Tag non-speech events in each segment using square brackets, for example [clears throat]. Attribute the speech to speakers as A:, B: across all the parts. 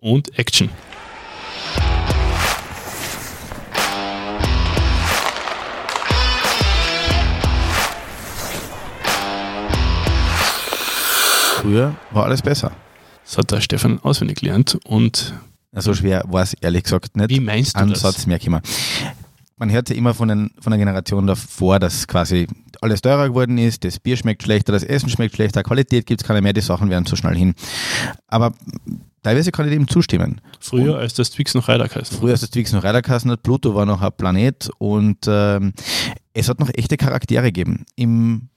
A: und Action.
B: Früher war alles besser.
A: Das hat der Stefan auswendig gelernt und
B: So schwer war es ehrlich gesagt nicht.
A: wie meinst du das?
B: Ansatz mehr kommen. Man hört ja immer von, den, von der Generation davor, dass quasi alles teurer geworden ist, das Bier schmeckt schlechter, das Essen schmeckt schlechter, Qualität gibt es keine mehr, die Sachen werden zu schnell hin. Aber teilweise kann ich dem zustimmen.
A: Früher, als das Twix noch Reiter heißt.
B: Früher ist das Twix noch Reiterkassen hat, Pluto war noch ein Planet und ähm, es hat noch echte Charaktere gegeben. In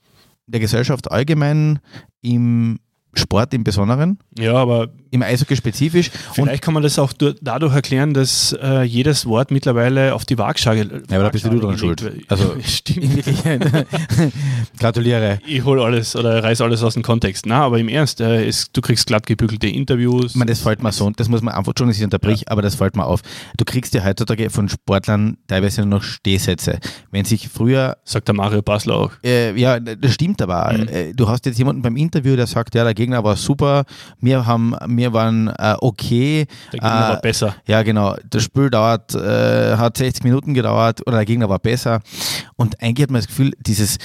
B: der Gesellschaft allgemein, im Sport im Besonderen,
A: Ja, aber
B: im Eishockey spezifisch. Und
A: vielleicht kann man das auch du- dadurch erklären, dass äh, jedes Wort mittlerweile auf die Waagschale.
B: Ja, aber da bist du dran schuld.
A: wird.
B: Also- [laughs]
A: stimmt. [laughs]
B: gratuliere.
A: Ich hole alles oder reiß alles aus dem Kontext. Na, aber im Ernst, äh, es, du kriegst glatt gebügelte Interviews.
B: Ich meine, das fällt mir so, das muss man einfach, Entschuldigung, dass ich unterbrich, aber das fällt mir auf. Du kriegst ja heutzutage von Sportlern teilweise nur noch Stehsätze. Wenn sich früher
A: sagt der Mario Basler auch.
B: Äh, ja, das stimmt aber.
A: Mhm.
B: Äh, Du hast jetzt jemanden beim Interview, der sagt, ja, der Gegner war super, wir haben, wir waren äh, okay.
A: Der Gegner
B: äh,
A: war besser.
B: Ja, genau. Das Spiel dauert, äh, hat 60 Minuten gedauert oder der Gegner war besser. Und eigentlich hat man das Gefühl, dieses,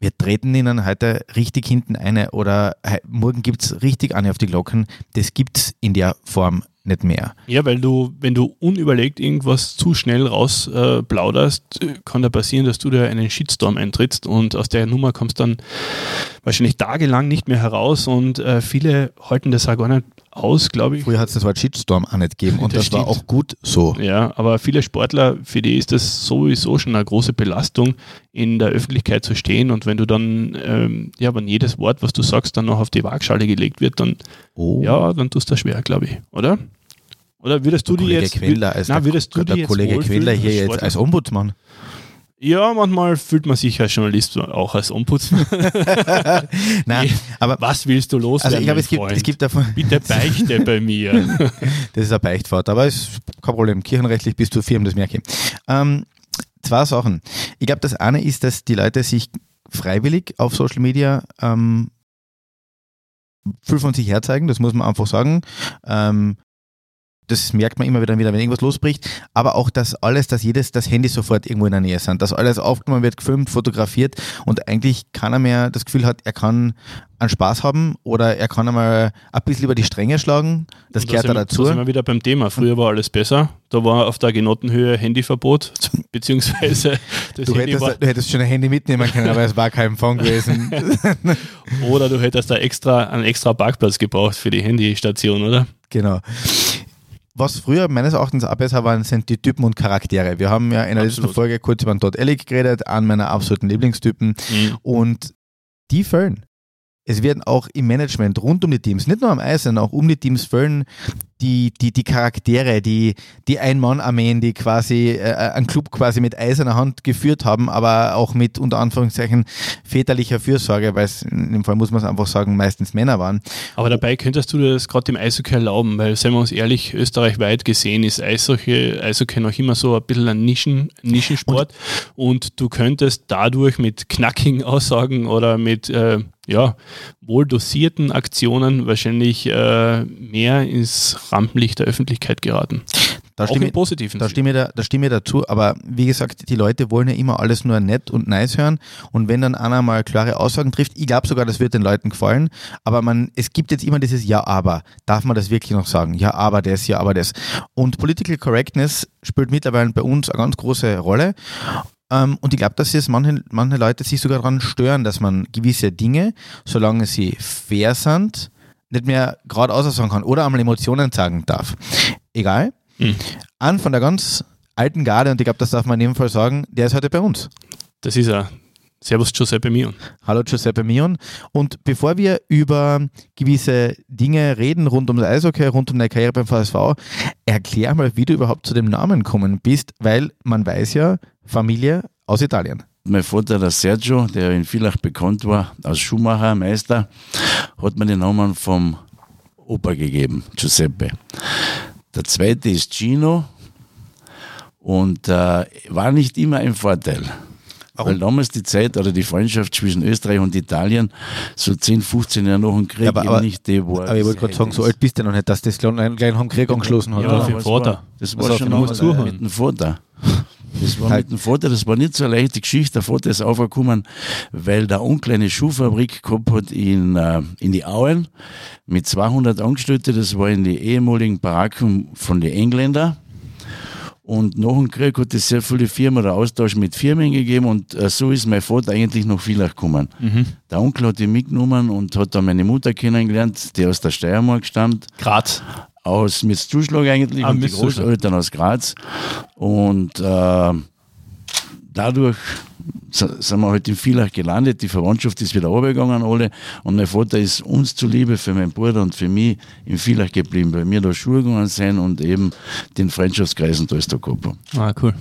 B: wir treten ihnen heute richtig hinten eine oder morgen gibt's richtig eine auf die Glocken, das gibt's in der Form nicht mehr.
A: Ja, weil du, wenn du unüberlegt irgendwas zu schnell raus äh, plauderst, kann da passieren, dass du da einen Shitstorm eintrittst und aus der Nummer kommst dann wahrscheinlich tagelang nicht mehr heraus und äh, viele halten das auch gar nicht aus, glaube ich.
B: Früher hat es das Wort Shitstorm auch nicht gegeben und
A: Das
B: das, war auch gut so.
A: Ja, aber viele Sportler, für die ist das sowieso schon eine große Belastung, in der Öffentlichkeit zu stehen. Und wenn du dann, ähm, ja, wenn jedes Wort, was du sagst, dann noch auf die Waagschale gelegt wird, dann,
B: Oh.
A: ja, dann tust du das schwer, glaube ich, oder? Oder würdest du die jetzt,
B: Queller als der,
A: würdest du
B: der
A: die jetzt
B: Kollege Queller hier
A: als
B: jetzt als Ombudsmann.
A: Ja, manchmal fühlt man sich als Journalist auch als Ombudsmann. [laughs]
B: Nein, aber
A: Was willst du loswerden,
B: also ich glaube, es gibt, es gibt davon,
A: Bitte beichte bei [laughs] mir.
B: das ist ein Beichtvater, aber ist kein Problem. Kirchenrechtlich bist du firm, das merke ich. Ähm, zwei Sachen. Ich glaube, das eine ist, dass die Leute sich freiwillig auf Social Media ähm, viel von sich herzeigen, das muss man einfach sagen. Ähm, das merkt man immer wieder, wieder, wenn irgendwas losbricht. Aber auch, dass alles, dass jedes, das Handy sofort irgendwo in der Nähe sind, dass alles aufgenommen wird, gefilmt, fotografiert und eigentlich keiner mehr das Gefühl hat, er kann einen Spaß haben oder er kann einmal ein bisschen über die Stränge schlagen. Das
A: Und
B: gehört da dazu.
A: Da sind wir wieder beim Thema. Früher war alles besser. Da war auf der Genotenhöhe Handyverbot, [laughs] beziehungsweise das
B: Du
A: Handy
B: hättest,
A: war,
B: du hättest schon ein Handy mitnehmen können, aber es war kein Empfang gewesen. [laughs]
A: oder du hättest da extra einen extra Parkplatz gebraucht für die Handystation, oder?
B: genau. Was früher meines Erachtens auch besser waren, sind die Typen und Charaktere. Wir haben ja in der letzten
A: Absolut.
B: Folge kurz über den Todd Ellick geredet, einen meiner absoluten Lieblingstypen.
A: Mhm.
B: Und die fällen. Es werden auch im Management rund um die Teams, nicht nur am Eis, sondern auch um die Teams fällen die, die, die Charaktere, die, die Ein-Mann-Armeen, die quasi äh, einen Club quasi mit eiserner Hand geführt haben, aber auch mit unter Anführungszeichen väterlicher Fürsorge, weil es in dem Fall muss man es einfach sagen, meistens Männer waren.
A: Aber dabei könntest du das gerade im Eishockey erlauben, weil, seien wir uns ehrlich, österreichweit gesehen ist Eishockey, Eishockey noch immer so ein bisschen ein Nischen, Nischensport und, du könntest dadurch mit knackigen Aussagen oder mit äh, ja, wohl dosierten Aktionen wahrscheinlich äh, mehr ins Rampenlicht der Öffentlichkeit geraten.
B: Da
A: Auch
B: stimme,
A: im positiven
B: da, stimme ich da, da stimme ich dazu, aber wie gesagt, die Leute wollen ja immer alles nur nett und nice hören und wenn dann einer mal klare Aussagen trifft, ich glaube sogar, das wird den Leuten gefallen, aber man, es gibt jetzt immer dieses Ja, aber. Darf man das wirklich noch sagen? Ja, aber das, ja, aber das. Und Political Correctness spielt mittlerweile bei uns eine ganz große Rolle. Ähm, und ich glaube, dass es manche, manche Leute sich sogar daran stören, dass man gewisse Dinge, solange sie fair sind, nicht mehr geradeaus sagen kann oder einmal Emotionen sagen darf. Egal.
A: Hm.
B: An von der ganz alten Garde, und ich glaube, das darf man in dem Fall sagen, der ist heute bei uns.
A: Das ist er. Servus Giuseppe Mion.
B: Hallo Giuseppe Mion. Und bevor wir über gewisse Dinge reden rund um das Eishockey, rund um deine Karriere beim VSV, erklär mal, wie du überhaupt zu dem Namen gekommen bist, weil man weiß ja, Familie aus Italien.
C: Mein Vater, der Sergio, der in Villach bekannt war, als Schuhmacher, Meister, hat mir den Namen vom Opa gegeben, Giuseppe. Der zweite ist Gino und äh, war nicht immer ein Vorteil.
B: Warum?
C: Weil damals die Zeit oder die Freundschaft zwischen Österreich und Italien so 10, 15 Jahre nach dem Krieg
B: Ja, aber-
C: eben
B: aber-
C: nicht die war.
B: Aber ich wollte gerade sagen, so alt bist du noch nicht, dass das gleich nach dem Krieg angeschlossen hat.
A: Ja,
B: oder?
A: für Vater.
C: War, das war schon noch
A: zuhören.
C: mit dem Vater. Das war
B: Halt.
C: mit dem Vater, das war nicht so eine leichte Geschichte. Der Vater ist aufgekommen, weil der Onkel eine Schuhfabrik gehabt hat in, äh, in die Auen mit 200 Angestellten. Das war in die ehemaligen Baracken von den Engländern. Und nach dem Krieg hat es sehr viele Firmen oder Austausch mit Firmen gegeben und äh, so ist mein Vater eigentlich nach Villach gekommen. Der Onkel hat ihn mitgenommen und hat dann meine Mutter kennengelernt, die aus der Steiermark stammt
A: Graz.
C: Aus Mitzzuschlag eigentlich
A: Ah,
C: und die. Großeltern aus Graz. Und äh, dadurch sind wir halt in Villach gelandet. Die Verwandtschaft ist wieder runtergegangen, alle. Und mein Vater ist uns zuliebe für meinen Bruder und für mich in Villach geblieben, weil wir da Schule gegangen sind und eben den Freundschaftskreisen da ist da gehabt haben.
A: Ah, cool.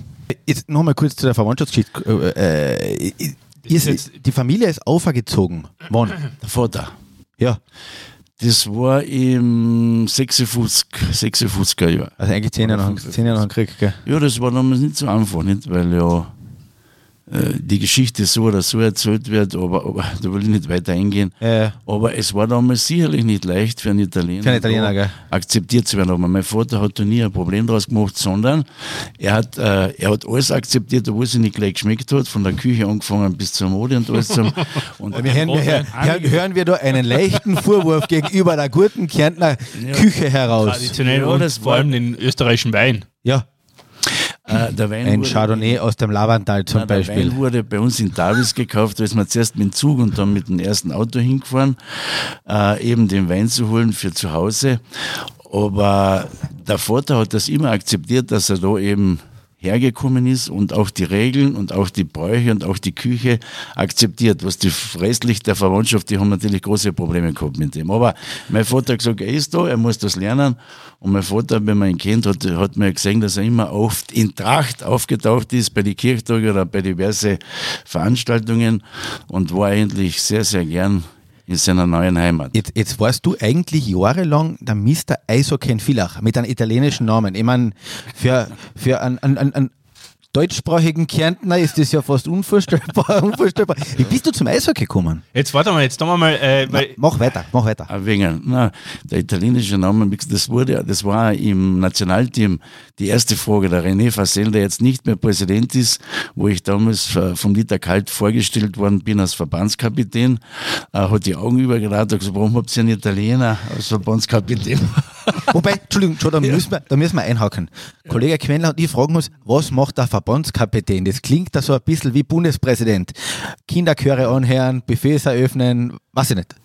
B: Jetzt nochmal kurz zu der Verwandtschaftsgeschichte. Äh, äh, die Familie ist aufgezogen. Wann?
C: Der Vater.
B: Ja,
C: Das war im 56, 56er Jahr.
B: also eigentlich zehn Jahre nach, zehn Jahre nach dem Krieg. Gell?
C: Ja, das war damals nicht so einfach, nicht? weil ja die Geschichte so oder so erzählt wird, aber, aber [laughs] da will ich nicht weiter eingehen.
B: Äh,
C: Aber es war damals sicherlich nicht leicht für einen Italiener,
B: Für einen Italiener,
C: akzeptiert zu werden. Aber mein Vater hat da nie ein Problem draus gemacht, sondern er hat, äh, er hat alles akzeptiert, obwohl es ihm nicht gleich geschmeckt hat, von der Küche angefangen bis zur Mode und alles. Zum, [laughs] und
B: wir hören, wir, hören, hören, hören wir da einen leichten Vorwurf gegenüber der guten Kärntner Küche heraus.
A: Traditionell
C: Ja,
A: und
C: das
A: vor allem den österreichischen Wein.
B: Ja,
C: äh, der Wein
B: ein
C: wurde-
B: Chardonnay aus dem Lavantal zum
C: der
B: Beispiel.
C: Wein wurde bei uns in Davis gekauft, da ist man zuerst mit dem Zug und dann mit dem ersten Auto hingefahren, äh, eben den Wein zu holen für zu Hause. Aber der Vater hat das immer akzeptiert, dass er da eben hergekommen ist und auch die Regeln und auch die Bräuche und auch die Küche akzeptiert. Was die restlich der Verwandtschaft, die haben natürlich große Probleme gehabt mit dem. Aber mein Vater hat gesagt, er ist da, er muss das lernen. Und mein Vater, wenn man ihn kennt, hat, hat mir gesehen, dass er immer oft in Tracht aufgetaucht ist bei den Kirchtagen oder bei diverse Veranstaltungen und war eigentlich sehr, sehr gern in seiner neuen Heimat.
B: Jetzt, jetzt warst du eigentlich jahrelang der Mr. Eishockey in Villach mit einem italienischen Namen. Ich meine, für, für einen, einen, einen, einen deutschsprachigen Kärntner ist das ja fast unvorstellbar. [laughs] unvorstellbar. Wie bist du zum Eishockey gekommen?
A: Jetzt warte mal, jetzt tun wir mal, äh, weil
B: Mach weiter, mach weiter.
C: Wenig, na, der italienische Name, das wurde, das war im Nationalteam die erste Frage. Der René Facel, der jetzt nicht mehr Präsident ist, wo ich damals vom Dieter Kalt vorgestellt worden bin als Verbandskapitän, äh, hat die Augen übergeraten und gesagt, warum habt ihr einen Italiener als Verbandskapitän?
B: Wobei, Entschuldigung, da, [laughs] müssen wir, da müssen wir einhaken. Kollege Quendler und ich fragen uns, was macht der Verbandskapitän? Das klingt da so ein bisschen wie Bundespräsident. Kinderchöre anhören, Buffets eröffnen, weiß ich nicht.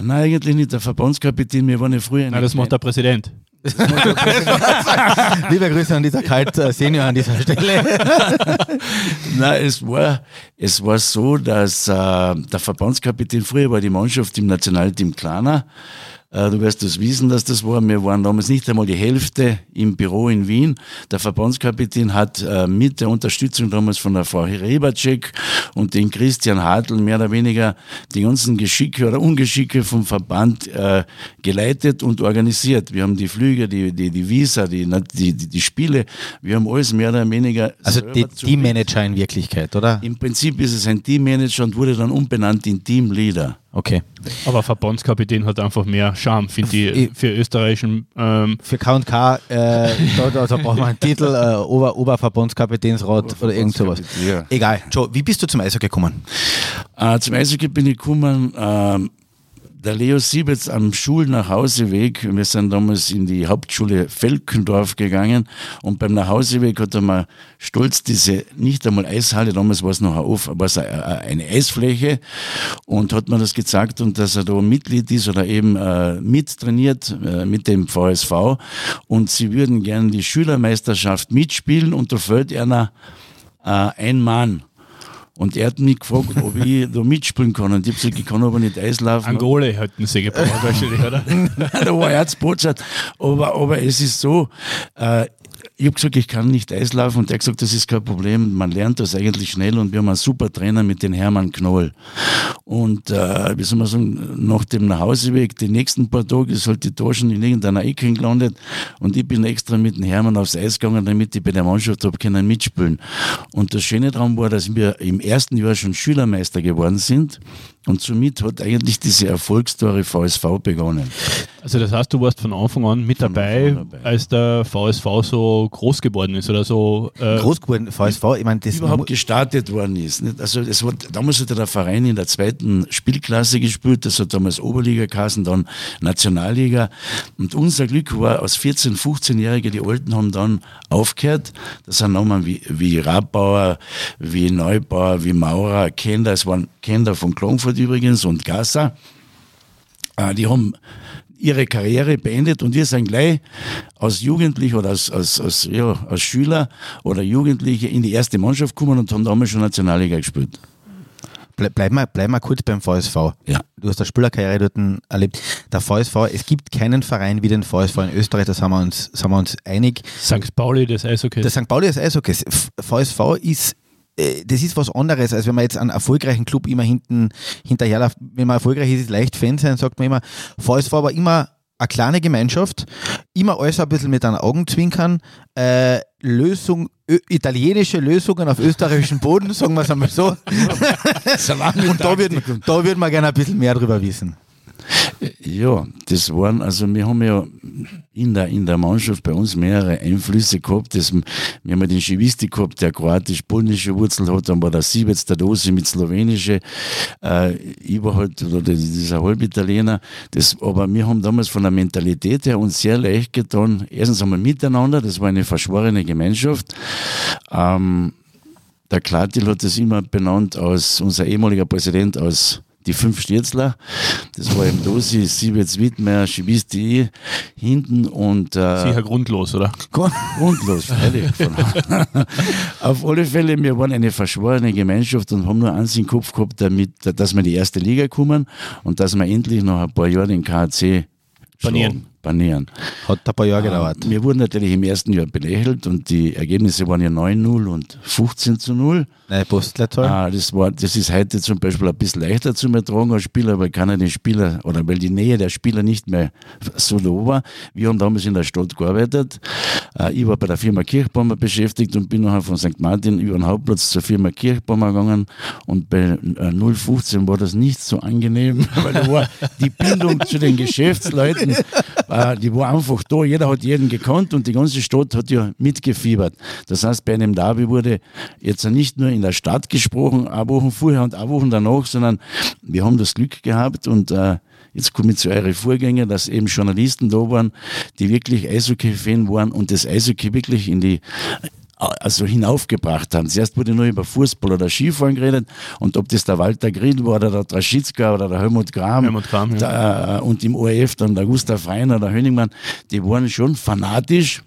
C: Nein, eigentlich nicht. Der Verbandskapitän, wir waren ja früher in
A: Nein, das macht der Präsident. [laughs]
B: Liebe Grüße an dieser Kalt äh, Senior an dieser Stelle. [laughs]
C: Nein, es war, es war so, dass äh, der Verbandskapitän, früher war die Mannschaft im Nationalteam kleiner. Äh, du wirst das wissen, dass das war. Wir waren damals nicht einmal die Hälfte im Büro in Wien. Der Verbandskapitän hat äh, mit der Unterstützung damals von der Frau Rebacek und den Christian Hartl mehr oder weniger die ganzen Geschicke oder Ungeschicke vom Verband äh, geleitet und organisiert. Wir haben die Flüge, die, die, die Visa, die, die, die, Spiele, wir haben alles mehr oder weniger
B: Also die Teammanager in Wirklichkeit, oder?
C: im Prinzip ist es ein Teammanager und wurde dann umbenannt in Teamleader.
B: Okay.
A: Aber Verbandskapitän hat einfach mehr Charme, finde ich, für österreichischen. Ähm,
B: Für K&K, äh, [laughs] da, da, da braucht man einen Titel, äh, Ober, Oberverbandskapitänsrat oder irgend sowas.
C: Ja.
B: Egal. Joe, wie bist du zum Eishockey gekommen?
C: Äh, zum Eishockey bin ich gekommen, ähm, der Leo Siebetz am Schul nach Hauseweg, wir sind damals in die Hauptschule Felkendorf gegangen und beim Nachhauseweg hat er mal stolz diese, nicht einmal Eishalle, damals war es noch Off, aber es eine Eisfläche und hat mir das gezeigt und dass er da Mitglied ist oder eben äh, mittrainiert äh, mit dem VSV und sie würden gerne die Schülermeisterschaft mitspielen und da fällt einer äh, ein Mann. Und er hat mich gefragt, ob ich [laughs] da mitspielen kann. Und ich habe gesagt, ich kann aber nicht Eislaufen.
A: Angole hätten sie gebraucht, wahrscheinlich, oder? [laughs]
C: da war Erzbotschaft. Aber, aber es ist so, äh, ich habe gesagt, ich kann nicht Eislaufen und er hat gesagt, das ist kein Problem, man lernt das eigentlich schnell und wir haben einen super Trainer mit dem Hermann Knoll. Und äh, wie soll man sagen, nach dem Nachhauseweg, die nächsten paar Tage ist halt die Taschen in irgendeiner Ecke gelandet und ich bin extra mit dem Hermann aufs Eis gegangen, damit ich bei der Mannschaft habe können mitspielen. Und das Schöne daran war, dass wir im ersten Jahr schon Schülermeister geworden sind und somit hat eigentlich diese Erfolgsstory VSV begonnen.
A: Also das heißt, du warst von Anfang an mit dabei, dabei, als der VSV so groß geworden ist oder so.
B: Äh groß geworden, VSV, ich meine, das
C: überhaupt gestartet worden ist. Nicht? Also es war, damals hat der Verein in der zweiten Spielklasse gespielt, das hat damals Oberliga geheißen, dann Nationalliga. Und unser Glück war, aus 14-, 15-Jährige, die Alten haben dann aufgehört. Das sind Namen wie, wie Rabbauer, wie Neubauer, wie Maurer, Kinder, es waren Kinder von Klagenfurt übrigens und Gassa. Äh, die haben ihre Karriere beendet und wir sind gleich als Jugendliche oder als, als, als, ja, als Schüler oder Jugendliche in die erste Mannschaft gekommen und haben damals schon Nationalliga gespielt.
B: Bleib mal, bleib mal kurz beim VSV. Ja. Du hast eine Spielerkarriere dort erlebt. Der VSV, es gibt keinen Verein wie den VSV in Österreich, da sind wir uns, sind wir uns einig.
A: St. Pauli des Eishockeys.
B: Der St. Pauli des Eishockeys. VSV ist das ist was anderes, als wenn man jetzt einen erfolgreichen Club immer hinten hinterherläuft. Wenn man erfolgreich ist, ist leicht Fan sein, sagt man immer. VSV war immer eine kleine Gemeinschaft, immer alles ein bisschen mit den Augen zwinkern, äh, Lösung, italienische Lösungen auf österreichischem Boden, [laughs] sagen wir es einmal so. Und da würden, da würden wir gerne ein bisschen mehr drüber wissen.
C: Ja, das waren, also wir haben ja in der, in der Mannschaft bei uns mehrere Einflüsse gehabt. Das, wir haben ja den Schiwisti gehabt, der kroatisch-polnische Wurzel hat, dann war der Siebetz, der Dose mit slowenische, äh, halt, oder dieser Halbitaliener. Das, aber wir haben damals von der Mentalität her uns sehr leicht getan. Erstens einmal miteinander, das war eine verschworene Gemeinschaft. Ähm, der Klatil hat das immer benannt als unser ehemaliger Präsident als die fünf Stürzler. Das war im Dosi, Siebetz Wittmeier, Schibisti hinten und.
A: Äh, Sicher grundlos, oder?
C: Grundlos, freilich. [laughs] Auf alle Fälle, wir waren eine verschworene Gemeinschaft und haben nur eins im Kopf gehabt, damit, dass wir in die erste Liga kommen und dass wir endlich nach ein paar Jahren den KHC
A: Banieren.
C: Banieren.
B: Hat ein paar Jahre
C: äh,
B: gedauert.
C: Wir wurden natürlich im ersten Jahr belächelt und die Ergebnisse waren ja 9-0 und 15 zu 0.
B: Nein, Postleitzahl.
C: Ah, das, war, das ist heute zum Beispiel ein bisschen leichter zu ertragen als Spieler, weil keiner den Spieler oder weil die Nähe der Spieler nicht mehr so da war. Wir haben damals in der Stadt gearbeitet. Äh, ich war bei der Firma Kirchbaumer beschäftigt und bin nachher von St. Martin über den Hauptplatz zur Firma Kirchbaumer gegangen und bei 015 äh, war das nicht so angenehm, [laughs] weil da war die Bindung zu den Geschäftsleuten äh, die war einfach da. Jeder hat jeden gekannt und die ganze Stadt hat ja mitgefiebert. Das heißt, bei einem Derby wurde jetzt nicht nur in der Stadt gesprochen, ein Wochen vorher und ein Wochen danach, sondern wir haben das Glück gehabt und äh, Jetzt komme ich zu euren Vorgängern, dass eben Journalisten da waren, die wirklich Eishockey-Fan waren und das Eishockey wirklich in die also hinaufgebracht haben. Zuerst wurde nur über Fußball oder Skifahren geredet und ob das der Walter Grill war oder der Traschitzka oder der Helmut Gram,
A: Helmut Gram ja.
C: der, äh, und im ORF dann der Gustav Reiner, der Hönigmann, die waren schon fanatisch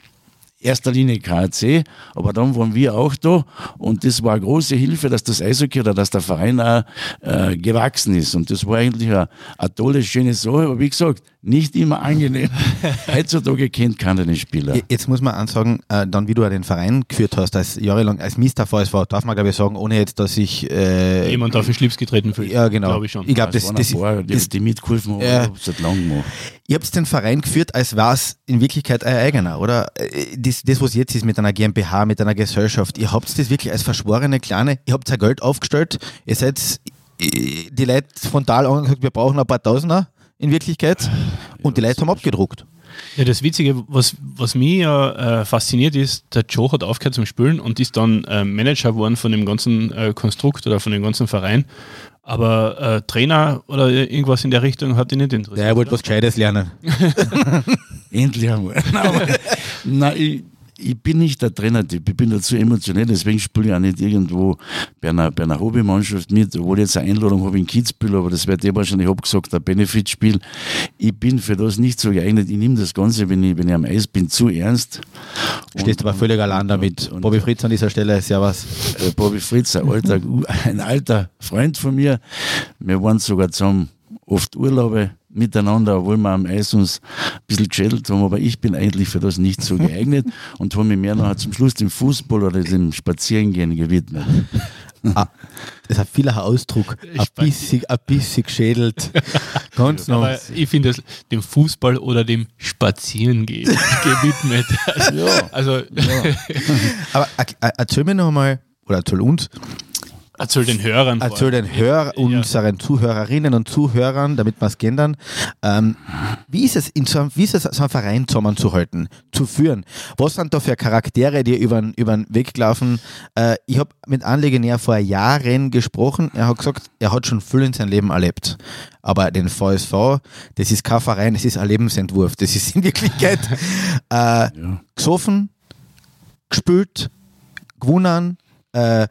C: erster Linie KC, aber dann waren wir auch da und das war eine große Hilfe, dass das Eishockey oder dass der Verein auch äh, gewachsen ist und das war eigentlich eine, eine tolle, schöne Sache, aber wie gesagt, nicht immer angenehm. [laughs] Heutzutage kennt keiner den Spieler.
B: Jetzt muss man ansagen, äh, dann wie du den Verein geführt hast, als jahrelang als Mr. VSV, darf man glaube ich sagen, ohne jetzt, dass ich
A: äh, jemand dafür Schlips getreten fühlt.
B: Ja, genau. Glaube ich schon. Ich glaube, das, das, das,
C: paar, die, die mitgeholfen haben, äh, seit langem gemacht.
B: Ihr habt den Verein geführt, als war es in Wirklichkeit euer eigener, oder? Äh, das, das, was jetzt ist mit einer GmbH, mit einer Gesellschaft, ihr habt das wirklich als verschworene Kleine, ihr habt euer Geld aufgestellt, ihr seid äh, die Leute frontal angesagt, wir brauchen ein paar Tausender in Wirklichkeit und die Leute haben abgedruckt.
A: Ja, das Witzige, was, was mich ja äh, fasziniert ist, der Joe hat aufgehört zum Spielen und ist dann äh, Manager geworden von dem ganzen äh, Konstrukt oder von dem ganzen Verein. Aber äh, Trainer oder irgendwas in der Richtung hat ihn nicht interessiert. Ja,
B: er wollte was Gescheites lernen. [laughs] [laughs]
C: Endlich einmal. [laughs] Nein, ich, ich bin nicht der Trainer, ich bin dazu emotionell, deswegen spiele ich auch nicht irgendwo bei einer, bei einer Hobbymannschaft mit, obwohl ich jetzt eine Einladung habe in Kitzbühel, aber das wird eh wahrscheinlich abgesagt, ein Benefitspiel. Ich bin für das nicht so geeignet, ich nehme das Ganze, wenn ich, wenn ich am Eis bin, zu ernst.
B: Stehst du aber völlig allein damit. Und, Bobby Fritz an dieser Stelle, servus.
C: Äh, Bobby Fritz, ein alter, ein alter Freund von mir, wir waren sogar zusammen oft Urlaube miteinander, obwohl wir am Eis uns ein bisschen geschädelt haben, aber ich bin eigentlich für das nicht so [laughs] geeignet und habe mich mehr noch zum Schluss dem Fußball oder dem Spazierengehen gewidmet.
B: Ah, das ist ein vieler Ausdruck. Ein bisschen, ein bisschen geschädelt. [laughs] Ganz noch.
A: Aber ich finde es dem Fußball oder dem Spazierengehen [laughs] gewidmet. Also,
C: Ja.
A: also
B: Aber äh, erzähl mir noch mal, oder erzähl uns,
A: erzähl den Hörern.
B: erzähl den Hör, unseren Zuhörerinnen und Zuhörern, damit wir es gendern, ähm, wie ist es, in so einem, wie ist es, so einen Verein zusammenzuhalten, zu führen? Was sind da für Charaktere, die über, über den Weg laufen? Äh, ich habe mit einem Legionär vor Jahren gesprochen, er hat gesagt, er hat schon viel in seinem Leben erlebt. Aber den VSV, das ist kein Verein, das ist ein Lebensentwurf. Das ist in Wirklichkeit [laughs] äh, gesoffen, gespült, gewonnen, äh,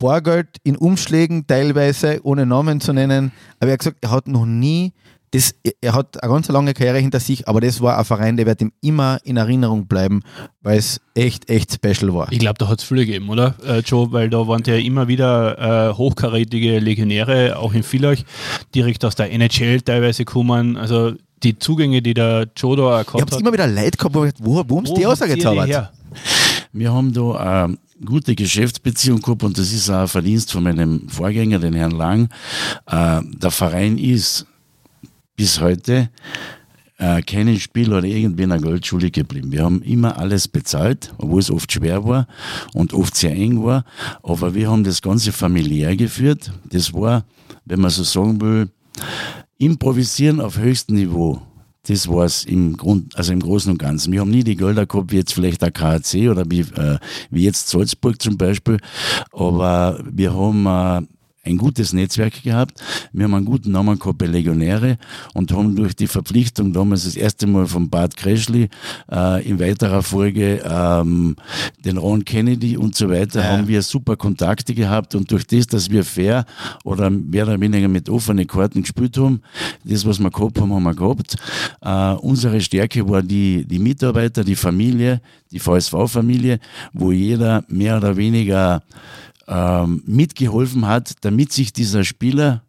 B: Bargeld in Umschlägen, teilweise ohne Namen zu nennen. Aber er hat gesagt, er hat noch nie, das, er hat eine ganz lange Karriere hinter sich, aber das war ein Verein, der wird ihm immer in Erinnerung bleiben, weil es echt, echt special war.
A: Ich glaube, da hat es viele gegeben, oder, äh, Joe? Weil da waren ja immer wieder äh, hochkarätige Legionäre, auch in Villach, direkt aus der NHL teilweise kommen. Also die Zugänge, die der Joe da
B: Ich
A: gehabt
B: habe
A: hat.
B: immer wieder Leute gehabt, wo, ich wo, wo haben sie die
A: her?
C: Wir haben da eine gute Geschäftsbeziehung gehabt und das ist auch ein Verdienst von meinem Vorgänger, den Herrn Lang. Äh, Der Verein ist bis heute äh, keinen Spiel oder irgendwie einer Goldschule geblieben. Wir haben immer alles bezahlt, obwohl es oft schwer war und oft sehr eng war. Aber wir haben das Ganze familiär geführt. Das war, wenn man so sagen will, improvisieren auf höchstem Niveau. Das war es im Grund, also im Großen und Ganzen. Wir haben nie die Gelder gehabt, wie jetzt vielleicht der KAC oder wie, äh, wie jetzt Salzburg zum Beispiel. Aber wir haben äh, ein gutes Netzwerk gehabt. Wir haben einen guten Namen gehabt bei Legionäre und haben durch die Verpflichtung damals das erste Mal von Bart Kreschli äh, in weiterer Folge ähm, den Ron Kennedy und so weiter, haben wir super Kontakte gehabt und durch das, dass wir fair oder mehr oder weniger mit offenen Karten gespielt haben, das, was wir gehabt haben, haben wir gehabt. Äh, unsere Stärke war die, die Mitarbeiter, die Familie, die VSV-Familie, wo jeder mehr oder weniger ähm, mitgeholfen hat, damit sich dieser Spieler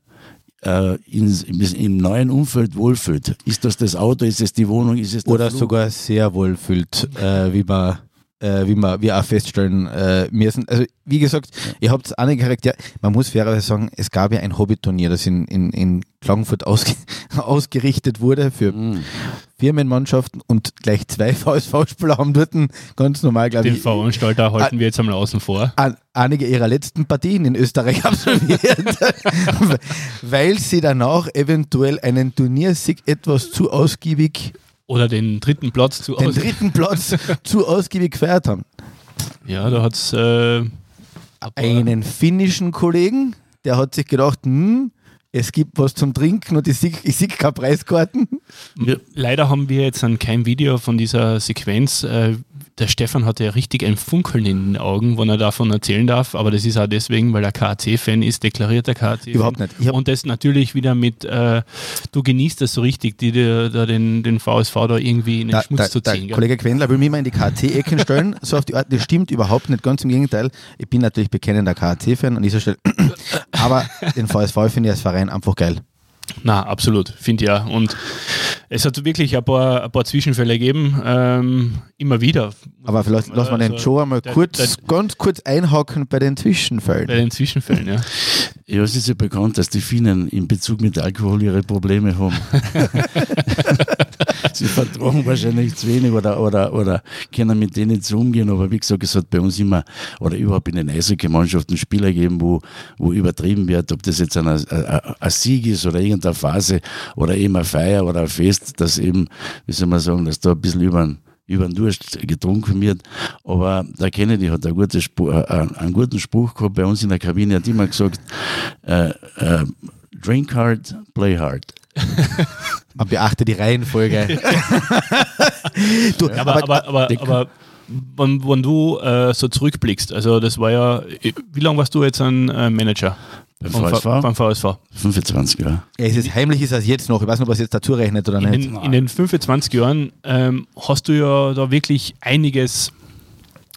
C: äh, in, im neuen Umfeld wohlfühlt. Ist das das Auto, ist es die Wohnung, ist es der
B: Oder
C: Flug?
B: sogar sehr wohl fühlt, äh, wie man äh, wie wir wie auch feststellen äh, müssen. Also wie gesagt, ihr habt einige Charaktere, man muss fairerweise sagen, es gab ja ein Hobbyturnier, das in, in, in Klagenfurt ausge [laughs] ausgerichtet wurde für
C: Mhm.
B: Firmenmannschaften und gleich zwei [laughs] VSV-Spieler haben dort ganz normal, glaube
A: Den
B: ich,
A: Veranstalter halten wir jetzt einmal außen vor.
B: an, einige ihrer letzten Partien in Österreich [laughs] absolviert, weil sie danach eventuell einen Turniersieg etwas zu ausgiebig,
A: Oder den dritten Platz zu
B: den dritten Platz [laughs] zu ausgiebig gefeiert haben.
A: Ja, da hat es äh,
B: einen finnischen Kollegen, der hat sich gedacht, hm, es gibt was zum Trinken und ich sehe keine Preiskarten.
C: Ja.
A: Leider haben wir jetzt dann kein Video von dieser Sequenz. Äh, der Stefan hatte ja richtig ein Funkeln in den Augen, wenn er davon erzählen darf, aber das ist auch deswegen, weil er KAC-Fan ist, deklarierter KAC-Fan.
B: Überhaupt nicht.
A: Und das natürlich wieder mit, äh, du genießt das so richtig, die dir da den, den VSV da irgendwie in den
B: Der,
A: Schmutz
B: der,
A: zu ziehen. gell?
B: Kollege Quendler will mich immer in die KT-Ecken [laughs] stellen, so auf die Art, das stimmt überhaupt nicht, ganz im Gegenteil. Ich bin natürlich bekennender KT-Fan an dieser Stelle, aber den VSV finde ich als Verein einfach geil.
A: Na, absolut, finde ich ja. Und es hat wirklich ein paar, ein paar Zwischenfälle gegeben, ähm, immer wieder.
B: Aber vielleicht lassen wir den
A: Also,
B: Joe einmal
A: der-
B: kurz,
A: der-
B: ganz kurz einhaken bei den Zwischenfällen.
A: Bei den Zwischenfällen, ja.
C: Ja, es ist ja bekannt, dass die Finnen in Bezug mit Alkohol ihre Probleme haben. [laughs] [laughs] [laughs] Sie vertragen wahrscheinlich zu wenig oder, oder, oder können mit denen zu umgehen. Aber wie gesagt, es hat bei uns immer oder überhaupt in den Eishockey-Mannschaften Spieler gegeben, wo, wo übertrieben wird, ob das jetzt ein, ein, Sieg ist oder irgendeine Phase oder eben eine Feier oder ein Fest, dass eben, wie soll man sagen, dass da ein bisschen über den über den Durst getrunken wird. Aber der Kennedy hat einen guten, Spruch, äh, einen guten Spruch gehabt bei uns in der Kabine, hat immer gesagt, äh, äh, drink hard, play hard. [laughs]
B: Man beachte die Reihenfolge. [laughs] du,
A: Aber, aber, aber,
C: der-
A: aber wenn, wenn du äh, so zurückblickst, also das war ja, wie lange warst du jetzt ein äh, Manager?
C: Beim VSV?
A: Beim VSV.
C: 25 Jahre.
B: ja, es ist heimlich ist das jetzt noch. Ich weiß nicht, ob es jetzt dazu rechnet oder
A: In
B: nicht.
A: den, in den 25 Jahren ähm, hast du ja da wirklich einiges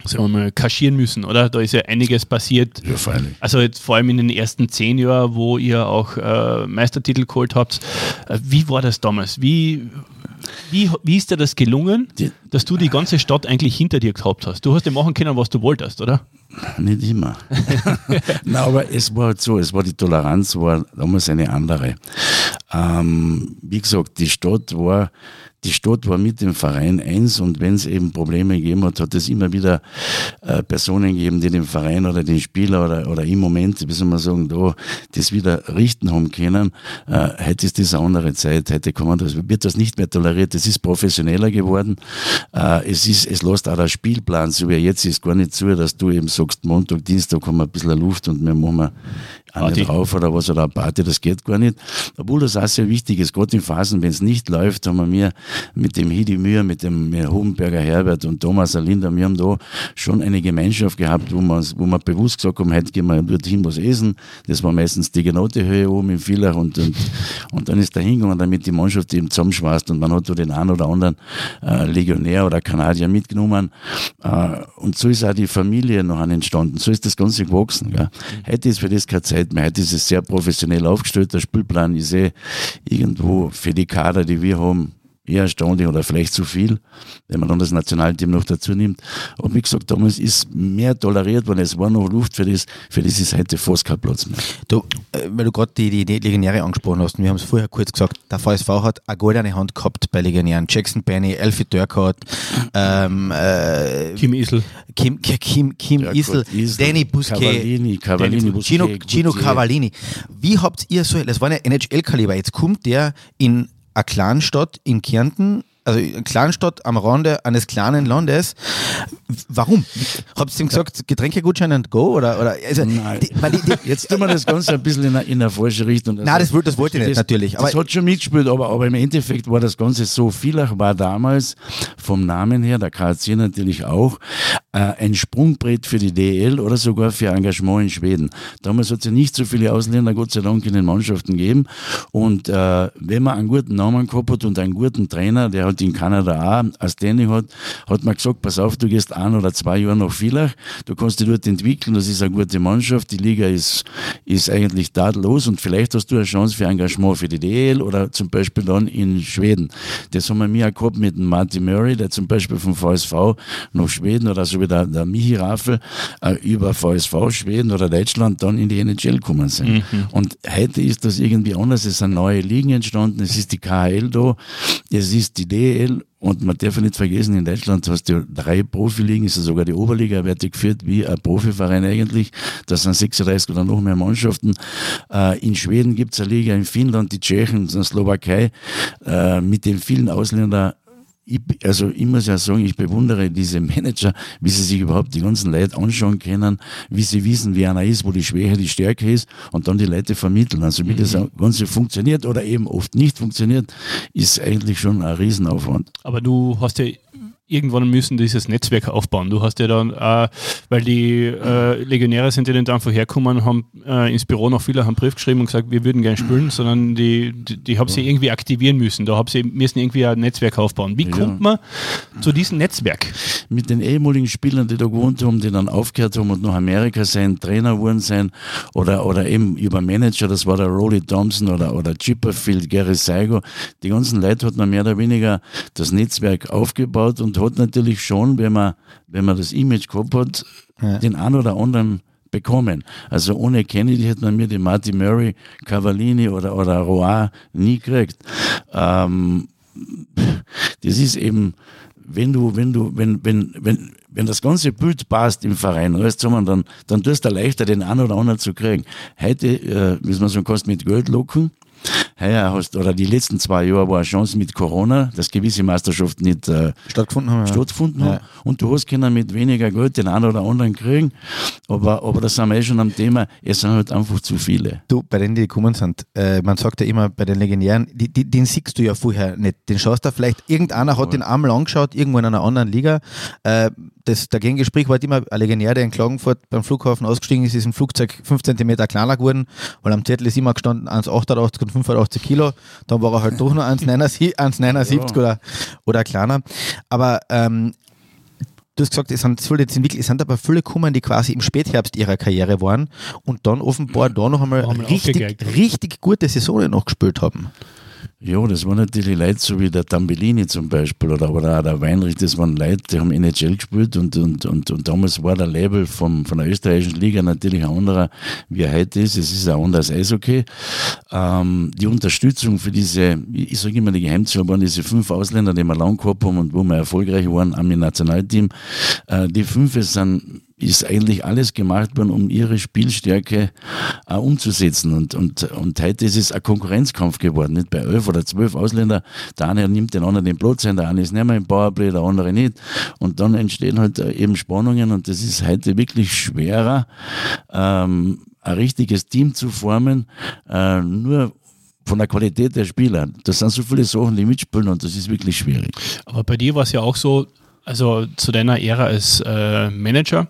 A: sagen wir mal, kaschieren müssen, oder? Da ist ja einiges passiert.
C: Ja, freilich.
A: Also jetzt vor allem in den ersten zehn Jahren, wo ihr auch äh, Meistertitel geholt habt. Äh, wie war das damals? Wie, wie, wie ist dir das gelungen, dass du die ganze Stadt eigentlich hinter dir gehabt hast? Du hast ja machen können, was du wolltest, oder?
C: Nicht immer. [laughs] Nein, aber es war halt so, es war die Toleranz war damals eine andere. Ähm, wie gesagt, die Stadt war, die Stadt war mit dem Verein eins und wenn es eben Probleme gegeben hat, hat es immer wieder äh, Personen gegeben, die den Verein oder den Spieler oder, oder im Moment, wie soll man sagen, da das wieder richten haben können. Äh, heute ist das eine andere Zeit, heute kann man das, wird das nicht mehr toleriert, es ist professioneller geworden. Äh, es ist, es lässt auch der Spielplan, so wie er jetzt ist, gar nicht zu, dass du eben sagst, Montag, Dienstag haben wir ein bisschen Luft und wir machen eine drauf oder was oder eine Party, das geht gar nicht. Obwohl das auch sehr wichtig ist, gerade in Phasen, wenn es nicht läuft, haben wir mir mit dem Hidi Mühr, mit dem mit Hohenberger Herbert und Thomas Alinda, wir haben da schon eine Gemeinschaft gehabt, wo wir, wo wir bewusst gesagt haben, heute gehen wir dorthin was essen. Das war meistens die Genotehöhe oben in Villach und, und, und dann ist da hingegangen, damit die Mannschaft eben zusammenschweißt und man hat da den einen oder anderen äh, Legionär oder Kanadier mitgenommen. Äh, und so ist auch die Familie noch entstanden. So ist das Ganze gewachsen. Gell. Heute ist für das keine Zeit mehr. Heute ist es sehr professionell aufgestellt. Der Spielplan ist eh irgendwo für die Kader, die wir haben, eher erstaunlich oder vielleicht zu viel, wenn man dann das Nationalteam noch dazu nimmt. Und wie gesagt, damals ist mehr toleriert worden, es war noch Luft für das, für das ist heute fast kein Platz mehr.
B: Du, äh, weil du gerade die, die, die Legionäre angesprochen hast, wir haben es vorher kurz gesagt, der VSV hat eine goldene Hand gehabt bei Legionären. Jackson Benny, Elfie Dörkart, ähm, äh,
A: Kim Isel.
B: Kim, Kim, Kim
C: Ja,
B: Isel,
C: Isel,
B: Danny Busquet,
C: Cavallini, Cavallini, Busquet,
B: Gino, Gino. Cavallini. Wie habt ihr so, das war ja NHL-Kaliber, jetzt kommt der in eine Kleinstadt in Kärnten, also Kleinstadt am Rande eines kleinen Landes. Warum? Habt ihr ihm gesagt, Getränkegutschein und go? Oder, oder, also,
C: Nein.
B: die, die, die,
C: Jetzt tun wir das Ganze ein bisschen in eine, in eine falsche Richtung.
B: Nein, das wollte- das wollte ich nicht, natürlich,
C: Das,
B: aber-
C: das hat schon mitgespielt, aber, aber im Endeffekt war das Ganze so. Villach war damals vom Namen her, der KC natürlich auch, äh, ein Sprungbrett für die DL oder sogar für Engagement in Schweden. Damals hat es ja nicht so viele Ausländer, Gott sei Dank, in den Mannschaften gegeben. Und äh, wenn man einen guten Namen gehabt hat und einen guten Trainer, der halt in Kanada auch als Standing hat, hat man gesagt, pass auf, du gehst ein oder zwei Jahre nach Villach, du kannst dich dort entwickeln, das ist eine gute Mannschaft, die Liga ist, ist eigentlich tadellos und vielleicht hast du eine Chance für Engagement für die DL oder zum Beispiel dann in Schweden. Das haben wir mir auch gehabt mit dem Martin Murray, der zum Beispiel vom VSV nach Schweden oder so wie der, der Michi Raffel äh, über VSV Schweden oder Deutschland dann in die NHL gekommen sind. Und heute ist das irgendwie anders, es sind neue Ligen entstanden, es ist die KHL da, es ist die DL und man darf nicht vergessen, in Deutschland hast du drei Profiligen, ist ja sogar die Oberliga, wird geführt wie ein Profiverein eigentlich. Das sind 36 oder noch mehr Mannschaften. Äh, in Schweden gibt es eine Liga, in Finnland, die Tschechen, in der Slowakei, äh, mit den vielen Ausländern ich, also ich muss ja sagen, ich bewundere diese Manager, wie sie sich überhaupt die ganzen Leute anschauen können, wie sie wissen, wie einer ist, wo die Schwäche die Stärke ist und dann die Leute vermitteln. Also wie das Ganze funktioniert oder eben oft nicht funktioniert, ist eigentlich schon ein Riesenaufwand.
A: Aber du hast ja irgendwann müssen dieses Netzwerk aufbauen. Du hast ja dann, äh, weil die äh, Legionäre sind ja nicht einfach hergekommen, haben äh, ins Büro noch viele haben einen Brief geschrieben und gesagt, wir würden gerne spielen, sondern die, die, die haben sie irgendwie aktivieren müssen. Da haben sie müssen irgendwie ein Netzwerk aufbauen. Wie
C: Ja.
A: kommt man zu diesem Netzwerk?
C: mit den ehemaligen Spielern, die da gewohnt haben, die dann aufgehört haben und nach Amerika sein, Trainer geworden sein oder, oder eben über Manager, das war der Rolly Thompson oder, oder Chipperfield, Gary Saigo. Die ganzen Leute hat man mehr oder weniger das Netzwerk aufgebaut und hat natürlich schon, wenn man, wenn man das Image gehabt hat,
B: Ja.
C: den einen oder anderen bekommen. Also ohne Kennedy hätte man mir den Marty Murray, Cavallini oder, oder Roy nie gekriegt. Ähm, das ist eben, wenn du, wenn du, wenn, wenn, wenn, wenn das ganze Bild passt im Verein, alles zusammen, dann, dann tust du leichter, den einen oder anderen zu kriegen. Heute, äh, wie man sagen kannst, mit Geld locken. Heuer hast, oder die letzten zwei Jahre war eine Chance mit Corona, dass gewisse Meisterschaften nicht äh,
B: stattgefunden haben. ja.
C: stattgefunden
B: Ja.
C: haben. Und du hast können mit weniger Geld den einen oder anderen kriegen. Aber, aber das sind wir eh schon am Thema. Es sind halt einfach zu viele.
B: Du, bei denen, die gekommen sind, äh, man sagt ja immer bei den Legendären, die, die, den siehst du ja vorher nicht. Den schaust du vielleicht, irgendeiner hat den einmal angeschaut, irgendwo in einer anderen Liga. Äh, das, der Gegengespräch war halt immer, ein Legendär, der in Klagenfurt beim Flughafen ausgestiegen ist, ist im Flugzeug 5 cm kleiner geworden, weil am Zettel ist immer gestanden 1,88 und 85 Kilo. Dann war er halt doch nur 1,79 1,79 [laughs]
C: Ja.
B: oder, oder kleiner. Aber ähm, du hast gesagt, es sind, es es sind aber viele gekommen, die quasi im Spätherbst ihrer Karriere waren und dann offenbar da noch einmal
A: wir
B: richtig, richtig gute Saisonen noch gespielt haben.
C: Ja, das waren natürlich Leute, so wie der Tambellini zum Beispiel oder, oder auch der Weinrich, das waren Leute, die haben NHL gespielt und, und, und, und damals war der Label vom, von der österreichischen Liga natürlich ein anderer, wie er heute ist. Es ist ein anderes Eishockey. Ähm, die Unterstützung für diese, ich sage immer, die Geheimzahl waren diese fünf Ausländer, die wir lang gehabt haben und wo wir erfolgreich waren am Nationalteam. Äh, die fünf sind ist eigentlich alles gemacht worden, um ihre Spielstärke äh, umzusetzen. Und, und, und heute ist es ein Konkurrenzkampf geworden. Nicht bei elf oder zwölf Ausländer. Der eine nimmt den anderen den Platz ein, der eine ist nicht mehr im Powerplay, der andere nicht. Und dann entstehen halt äh, eben Spannungen und das ist heute wirklich schwerer, ähm, ein richtiges Team zu formen, äh, nur von der Qualität der Spieler. Das sind so viele Sachen, die mitspielen und das ist wirklich schwierig.
A: Aber bei dir war es ja auch so, also zu deiner Ära als äh, Manager,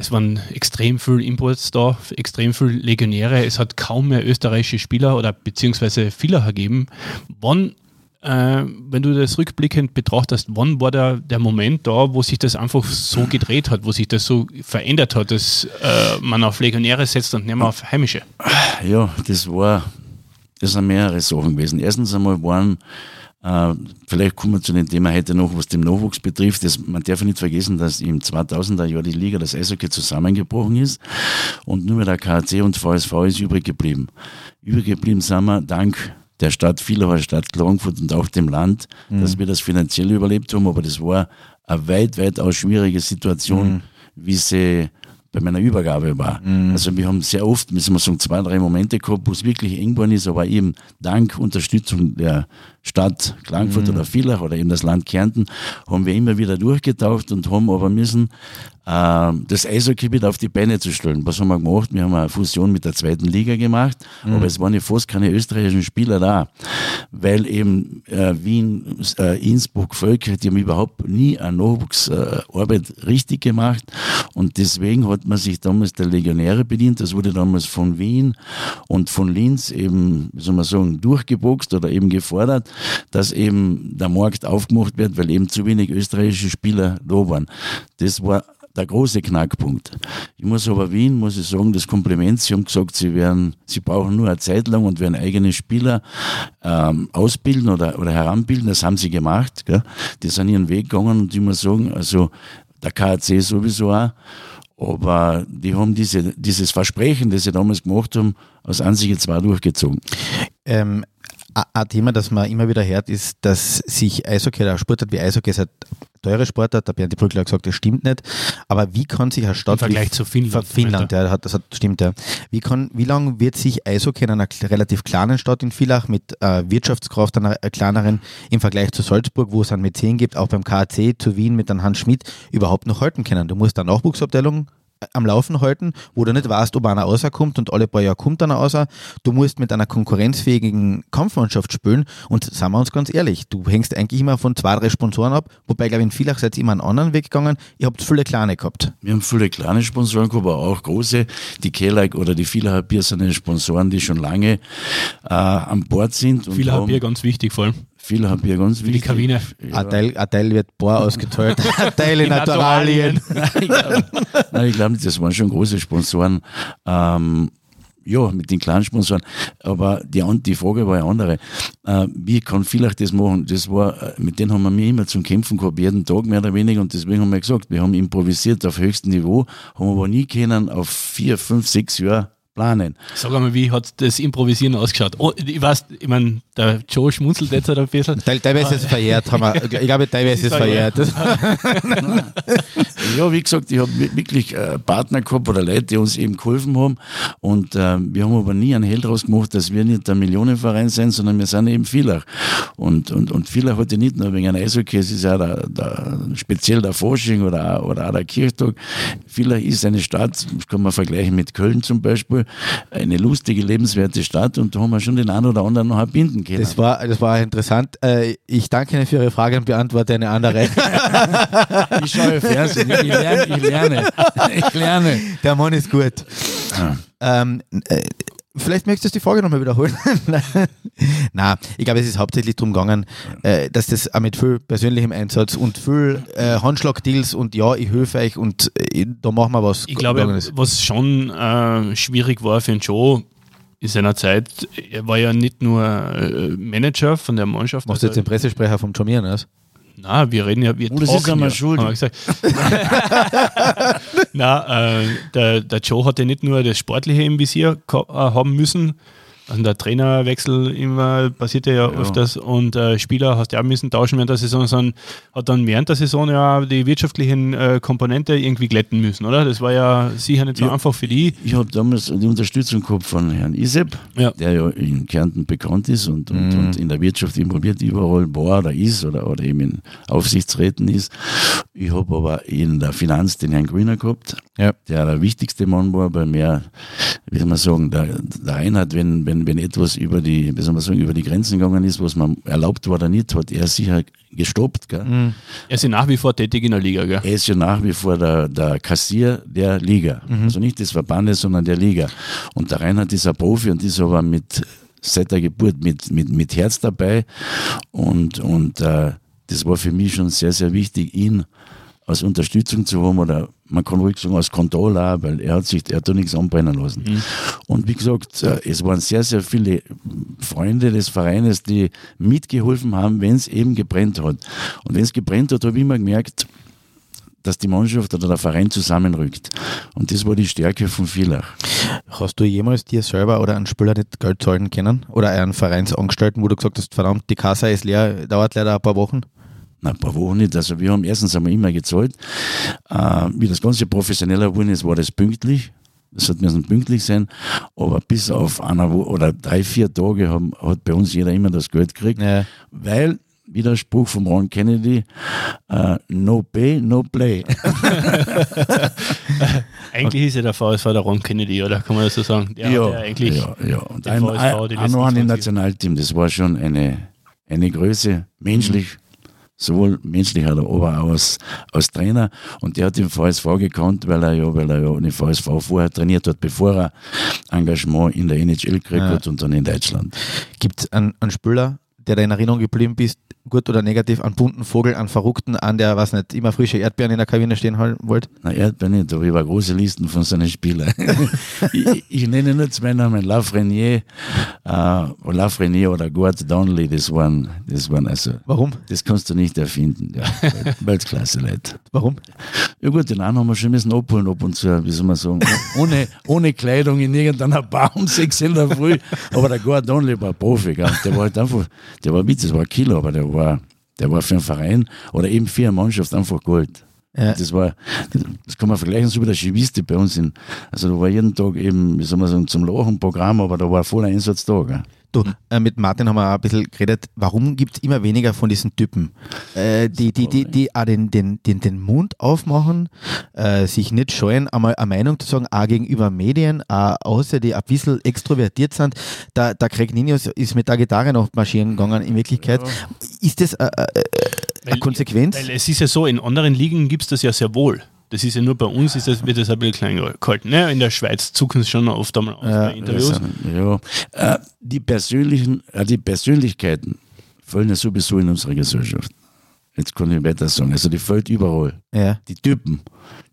A: es waren extrem viel Imports da, extrem viel Legionäre, es hat kaum mehr österreichische Spieler oder beziehungsweise Fehler gegeben. Wann, äh, wenn du das rückblickend betrachtest, wann war der, der Moment da, wo sich das einfach so gedreht hat, wo sich das so verändert hat, dass äh, man auf Legionäre setzt und nicht mehr auf Heimische?
C: Ja, das war, das sind mehrere Sachen gewesen. Erstens einmal waren, äh, vielleicht kommen wir zu dem Thema heute noch, was den Nachwuchs betrifft. Das, man darf nicht vergessen, dass im 2000er Jahr die Liga, das Eishockey zusammengebrochen ist und nur mehr der KAC und VSV ist übrig geblieben. Übrig geblieben sind wir dank der Stadt Villacher, Stadt Klagenfurt und auch dem Land, dass wir das finanziell überlebt haben, aber das war eine weit, weitaus schwierige Situation, wie sie bei meiner Übergabe war. Also wir haben sehr oft, müssen wir sagen, zwei, drei Momente gehabt, wo es wirklich eng geworden ist, aber eben dank Unterstützung der Stadt Klagenfurt oder Villach oder eben das Land Kärnten haben wir immer wieder durchgetaucht und haben aber müssen äh, das Eishockey wieder auf die Beine zu stellen. Was haben wir gemacht? Wir haben eine Fusion mit der zweiten Liga gemacht, aber es waren ja fast keine österreichischen Spieler da, weil eben äh, Wien, äh, Innsbruck, Völker, die haben überhaupt nie eine Nachwuchsarbeit richtig gemacht und deswegen hat man sich damals der Legionäre bedient. Das wurde damals von Wien und von Linz eben, wie soll man sagen, durchgeboxt oder eben gefordert, dass eben der Markt aufgemacht wird, weil eben zu wenig österreichische Spieler da waren. Das war der große Knackpunkt. Ich muss aber Wien, muss ich sagen, das Kompliment, sie haben gesagt, sie werden, sie brauchen nur eine Zeit lang und werden eigene Spieler ähm, ausbilden oder, oder heranbilden. Das haben sie gemacht. Gell? Die sind ihren Weg gegangen und ich muss sagen, also der KAC sowieso auch, aber die haben diese, dieses Versprechen, das sie damals gemacht haben, aus Ansicht zwar durchgezogen.
B: Ähm, ein Thema, das man immer wieder hört, ist, dass sich Eishockey, der Sportart wie Eishockey ist ein teure Sportart, der Bernd Brückler hat gesagt, das stimmt nicht. Aber wie kann sich eine Stadt
A: Im Vergleich zu Finnland
B: Finnland, ja, das hat, stimmt ja. Wie kann, wie lange wird sich Eishockey in einer relativ kleinen Stadt in Villach mit äh, Wirtschaftskraft einer äh, kleineren im Vergleich zu Salzburg, wo es einen Mäzen gibt, auch beim KAC zu Wien mit einem Hans Schmidt überhaupt noch halten können? Du musst eine Nachwuchsabteilung am Laufen halten, wo du nicht weißt, ob einer rauskommt und alle paar Jahre kommt einer raus. Du musst mit einer konkurrenzfähigen Kampfmannschaft spielen und sagen wir uns ganz ehrlich, du hängst eigentlich immer von zwei, drei Sponsoren ab, wobei, glaube ich, in Villach seid ihr immer einen anderen Weg gegangen. Ihr habt viele kleine gehabt.
C: Wir haben viele kleine Sponsoren gehabt, aber auch große. Die Kellag oder die Villacher Bier sind Sponsoren, die schon lange äh, an Bord sind. haben
A: Bier ganz wichtig vor allem.
C: Villacher Bier ganz
A: Wie die
C: wichtig.
A: Kavine.
B: Ein, Teil, ein Teil wird Bar ausgeteilt, [laughs] ein Teil in Naturalien.
A: Naturalien. [laughs]
C: Nein, ich glaube nicht, das waren schon große Sponsoren. Ähm, ja, mit den kleinen Sponsoren. Aber die, die Frage war ja andere. Äh, wie kann vielleicht das machen? Das war, äh, mit denen haben wir mir immer zum Kämpfen gehabt, jeden Tag mehr oder weniger. Und deswegen haben wir gesagt, wir haben improvisiert auf höchstem Niveau, haben aber nie können auf vier, fünf, sechs Jahre planen.
A: Sag einmal, wie hat das Improvisieren ausgeschaut? Oh, ich weiß, ich meine, der Joe schmunzelt jetzt halt ein bisschen.
B: Teil, teilweise ist es verjährt, haben wir, ich glaube, teilweise ist es verjährt.
C: Ja, wie gesagt, ich habe wirklich äh, Partner gehabt oder Leute, die uns eben geholfen haben. Und äh, wir haben aber nie einen Held draus gemacht, dass wir nicht der Millionenverein sind, sondern wir sind eben Villach. Und, und, und Villach hat ja nicht nur wegen einem Eishockey, es ist ja der, der, speziell der Forschung oder, auch- oder auch der Kirchtag. Villach ist eine Stadt, das kann man vergleichen mit Köln zum Beispiel, eine lustige, lebenswerte Stadt und da haben wir schon den einen oder anderen noch erbinden können.
B: das, war, das war interessant. Äh, Ich danke Ihnen für Ihre Frage und beantworte eine andere. [laughs]
C: ich schaue Fernsehen, ich lerne, ich lerne, [laughs] ich lerne.
B: Der Mann ist gut. Ähm, äh, vielleicht möchtest du die Frage nochmal wiederholen. [laughs] Na, ich glaube, es ist hauptsächlich darum gegangen, äh, dass das auch mit viel persönlichem Einsatz und viel äh, Handschlagdeals und ja, ich helfe euch und äh, da machen wir was.
A: Ich glaube, was schon äh, schwierig war für den Joe in seiner Zeit, er war ja nicht nur äh, Manager von der Mannschaft.
B: Machst du jetzt den Pressesprecher vom Jomieren aus?
A: Na, wir reden ja, wir
C: Oh, das ist ja mal schuld. [laughs]
A: Na, äh, der, der Joe hatte nicht nur das Sportliche im Visier äh, haben müssen, also der Trainerwechsel immer passiert ja,
C: Ja.
A: öfters und äh, Spieler hast du auch müssen tauschen während der Saison, sondern hat dann während der Saison ja die wirtschaftlichen äh, Komponente irgendwie glätten müssen, oder? Das war ja sicher nicht so
C: Ja.
A: einfach für die.
C: Ich habe damals die Unterstützung gehabt von Herrn Isep,
A: Ja.
C: der ja in Kärnten bekannt ist und, und,
B: Mhm.
C: und in der Wirtschaft involviert überall war oder ist oder, oder eben in Aufsichtsräten ist. Ich habe aber in der Finanz den Herrn Grüner gehabt,
B: Ja.
C: der der wichtigste Mann war, weil mehr, wie soll man sagen, der, der Reinhard, wenn, wenn, wenn etwas über die, wie soll man sagen, über die Grenzen gegangen ist, was man erlaubt war oder nicht, hat er sicher gestoppt. Gell?
B: Mhm.
A: Er ist ja nach wie vor tätig in der Liga, gell?
C: Er ist ja nach wie vor der, der Kassier der Liga. Also nicht des Verbandes, sondern der Liga. Und der Reinhard ist ein Profi und ist aber mit, seit der Geburt mit, mit, mit Herz dabei. Und, und äh, das war für mich schon sehr, sehr wichtig, ihn als Unterstützung zu haben oder man kann ruhig sagen als Kontrolle auch, weil er hat sich, er hat da nichts anbrennen lassen. Und wie gesagt, äh, es waren sehr, sehr viele Freunde des Vereines, die mitgeholfen haben, wenn es eben gebrennt hat. Und wenn es gebrennt hat, habe ich immer gemerkt, dass die Mannschaft oder der Verein zusammenrückt. Und das war die Stärke von Villach.
B: Hast du jemals dir selber oder einen Spieler nicht Geld zahlen können? Oder einen Vereinsangestellten, wo du gesagt hast, verdammt, die Kasse ist leer, dauert leider ein paar Wochen?
C: Na, ein paar Wochen nicht. Also wir haben erstens einmal immer gezahlt. Äh, wie das Ganze professioneller geworden ist, war das pünktlich. Das hat müssen pünktlich sein. Aber bis auf einer Woche oder drei, vier Tage haben, hat bei uns jeder immer das Geld gekriegt.
B: Ja.
C: Weil, Widerspruch von Ron Kennedy, äh, no pay, no play. [laughs]
A: Eigentlich ist ja der VSV der Ron Kennedy, oder kann man das so sagen? Der hat ja eigentlich
C: ja, ja. Und ein,
A: VSV
C: ein, ein ein
A: 20
C: Nationalteam, das war schon eine, eine Größe, menschlich, sowohl menschlich, aber auch als, als Trainer. Und der hat den VSV gekannt, weil er ja, weil er ja den VSV vorher trainiert hat, bevor er Engagement in der NHL gekriegt
B: Ja.
C: hat und dann in Deutschland.
B: Gibt es einen, einen Spieler, der da in Erinnerung geblieben bist, gut oder negativ, einen bunten Vogel, einen Verrückten, an der, was nicht, immer frische Erdbeeren in der Kabine stehen wollte?
C: Na, Erdbeer nicht, aber ich war große Listen von seinen Spielern. [laughs] ich, ich nenne nur zwei Namen, Lafrenier, äh, Lafrenier oder Gord Donnelly, das waren, das waren also,
B: Warum?
C: das kannst du nicht erfinden, ja. Welt- [laughs] Weltklasse Leute.
B: Warum?
C: Ja gut, den einen haben wir schon müssen abholen ab und zu, wie soll man sagen, ohne, ohne Kleidung in irgendeiner Bar um [laughs] in der Früh. Aber der Gord Donnelly war Profi, gell? der war halt einfach, der war witzig, das war ein Killer, aber der war, der war für einen Verein oder eben für eine Mannschaft einfach Gold.
B: Ja.
C: Das war, das kann man vergleichen so wie der Chiviste bei uns in, also da war jeden Tag eben, wie soll man sagen, zum Lachen Programm, aber da war voller Einsatz da, gell?
B: Du, äh, mit Martin haben wir auch ein bisschen geredet, warum gibt es immer weniger von diesen Typen, äh, die, die, die, die auch den, den, den, den Mund aufmachen, äh, sich nicht scheuen, einmal eine Meinung zu sagen, auch gegenüber Medien, auch außer die ein bisschen extrovertiert sind. Da, der Craig Ninius ist mit der Gitarre noch marschieren gegangen, in Wirklichkeit. Ist das äh, äh, äh, eine Konsequenz?
A: Weil es ist ja so, in anderen Ligen gibt es das ja sehr wohl. Das ist ja nur bei uns, ist das, wird das ein bisschen klein gehalten. Ne? In der Schweiz zucken es schon oft einmal aus
B: Ja,
A: bei Interviews.
C: Sind- Ja, äh, die persönlichen, äh, die Persönlichkeiten fallen ja sowieso in unserer Gesellschaft. Jetzt kann ich weiter sagen. Also die fällt überall.
B: ja.
C: Die Typen,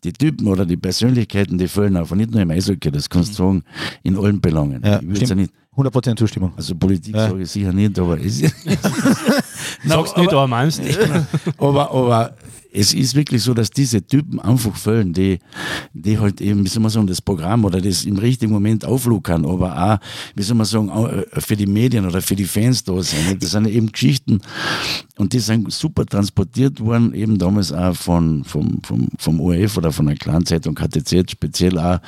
C: die Typen oder die Persönlichkeiten, die fallen einfach nicht nur im Eishockey, das kannst du sagen, in allen Belangen.
B: Ja,
C: ich würde ja
B: stimmt.
C: nicht,
B: 100% Zustimmung.
C: also Politik
B: Ja.
C: sage ich sicher nicht, aber es [laughs]
A: Sagst nicht, aber meinst [laughs]
C: aber, aber es ist wirklich so, dass diese Typen einfach fällen, die, die halt eben, wie soll man sagen, das Programm oder das im richtigen Moment aufluckern, aber auch, wie soll man sagen, äh, für die Medien oder für die Fans da nicht? Das sind eben Geschichten und die sind super transportiert worden, eben damals auch von, vom, vom, vom ORF oder von der Kleinzeitung KTZ, speziell auch,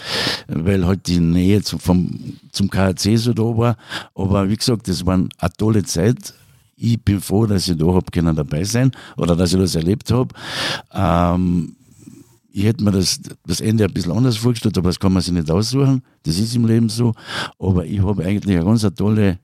C: weil halt die Nähe zum, vom, zum KHC so da war. Aber wie gesagt, das war eine tolle Zeit ich bin froh, dass ich da hab können dabei sein oder dass ich das erlebt habe. Ähm, ich hätte mir das, das Ende ein bisschen anders vorgestellt, aber das kann man sich nicht aussuchen. Das ist im Leben so. Aber ich habe eigentlich eine ganz tolle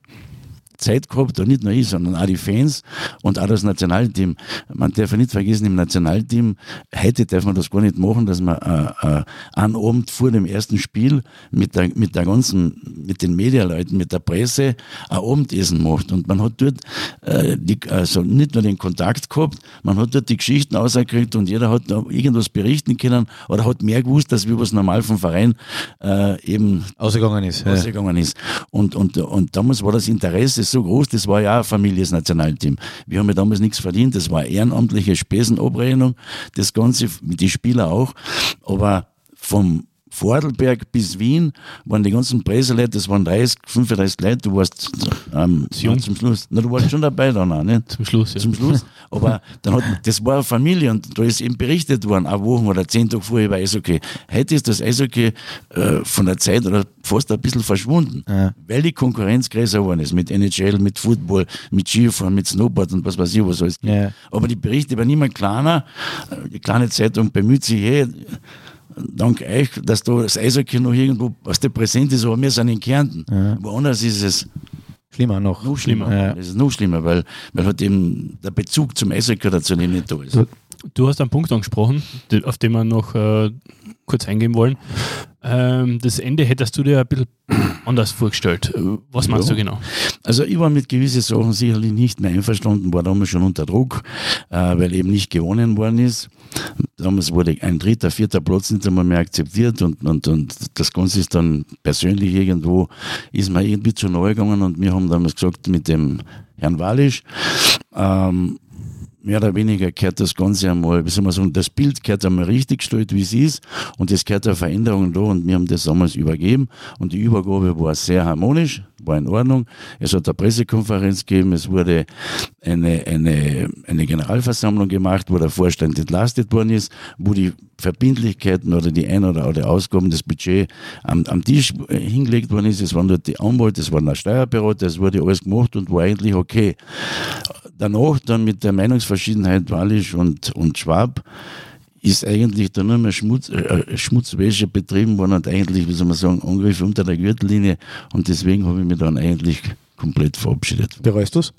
C: Zeit gehabt, und nicht nur ich, sondern auch die Fans und auch das Nationalteam. Man darf ja nicht vergessen, im Nationalteam, heute darf man das gar nicht machen, dass man äh, äh, einen Abend vor dem ersten Spiel mit der, mit der ganzen, mit den Medialeuten, mit der Presse ein Abendessen macht. Und man hat dort äh, die, also nicht nur den Kontakt gehabt, man hat dort die Geschichten ausgekriegt und jeder hat da irgendwas berichten können oder hat mehr gewusst, als wie was normal vom Verein äh, eben
B: ausgegangen ist.
C: Ausgegangen ja. ist. Und, und, und damals war das Interesse so groß, das war ja auch ein Nationalteam. Wir haben ja damals nichts verdient, das war ehrenamtliche Spesenabrechnung, das Ganze, die Spieler auch. Aber vom Vordelberg bis Wien waren die ganzen Presseleute, das waren 30, 35 Leute, du warst ähm, ja, zum Schluss, na, du warst schon dabei dann auch, nicht?
A: Zum Schluss, ja.
C: Zum Schluss. Aber dann hat, das war eine Familie und da ist eben berichtet worden, eine Woche oder zehn Tage vorher über Eishockey. Heute ist das Eishockey äh, von der Zeit oder fast ein bisschen verschwunden, ja. weil die Konkurrenz größer geworden ist mit NHL, mit Football, mit Skifahren, mit Snowboard und was weiß ich, was alles. Ja. Aber die Berichte werden immer kleiner. Die kleine Zeitung bemüht sich, hey, dank euch, dass da das Eishockey noch irgendwo aus der präsent ist, aber wir sind in Kärnten. Ja. Woanders ist es
B: schlimmer noch.
C: Noch schlimmer. Ja. Es ist noch schlimmer, weil, weil halt eben der Bezug zum Eishockey dazu nicht da ist.
A: Du, du hast einen Punkt angesprochen, auf den wir noch äh, kurz eingehen wollen. Ähm, das Ende hättest du dir ein bisschen [coughs] anders vorgestellt. Was meinst ja. du genau?
C: Also ich war mit gewissen Sachen sicherlich nicht mehr einverstanden, war damals schon unter Druck, äh, weil eben nicht gewonnen worden ist. Damals wurde ein dritter, vierter Platz nicht einmal mehr akzeptiert und, und, und das Ganze ist dann persönlich irgendwo, ist mir irgendwie zu neu gegangen und wir haben damals gesagt mit dem Herrn Walisch, ähm, mehr oder weniger kehrt das Ganze einmal, wie soll man sagen, das Bild kehrt einmal richtig gestellt, wie es ist und es kehrt eine Veränderung da und wir haben das damals übergeben und die Übergabe war sehr harmonisch, war in Ordnung. Es hat eine Pressekonferenz gegeben, es wurde eine, eine, eine Generalversammlung gemacht, wo der Vorstand entlastet worden ist, wo die Verbindlichkeiten oder die Ein- oder, oder Ausgaben des Budget am, am Tisch hingelegt worden ist. Es waren dort die Anwälte, es waren der Steuerberater, es wurde alles gemacht und war eigentlich okay danach dann mit der Meinungsverschiedenheit Wallisch und, und Schwab ist eigentlich da nur mehr Schmutz, äh, äh, Schmutzwäsche betrieben worden und eigentlich, wie soll man sagen, Angriffe unter der Gürtellinie und deswegen habe ich mich dann eigentlich komplett verabschiedet.
B: Bereust du es?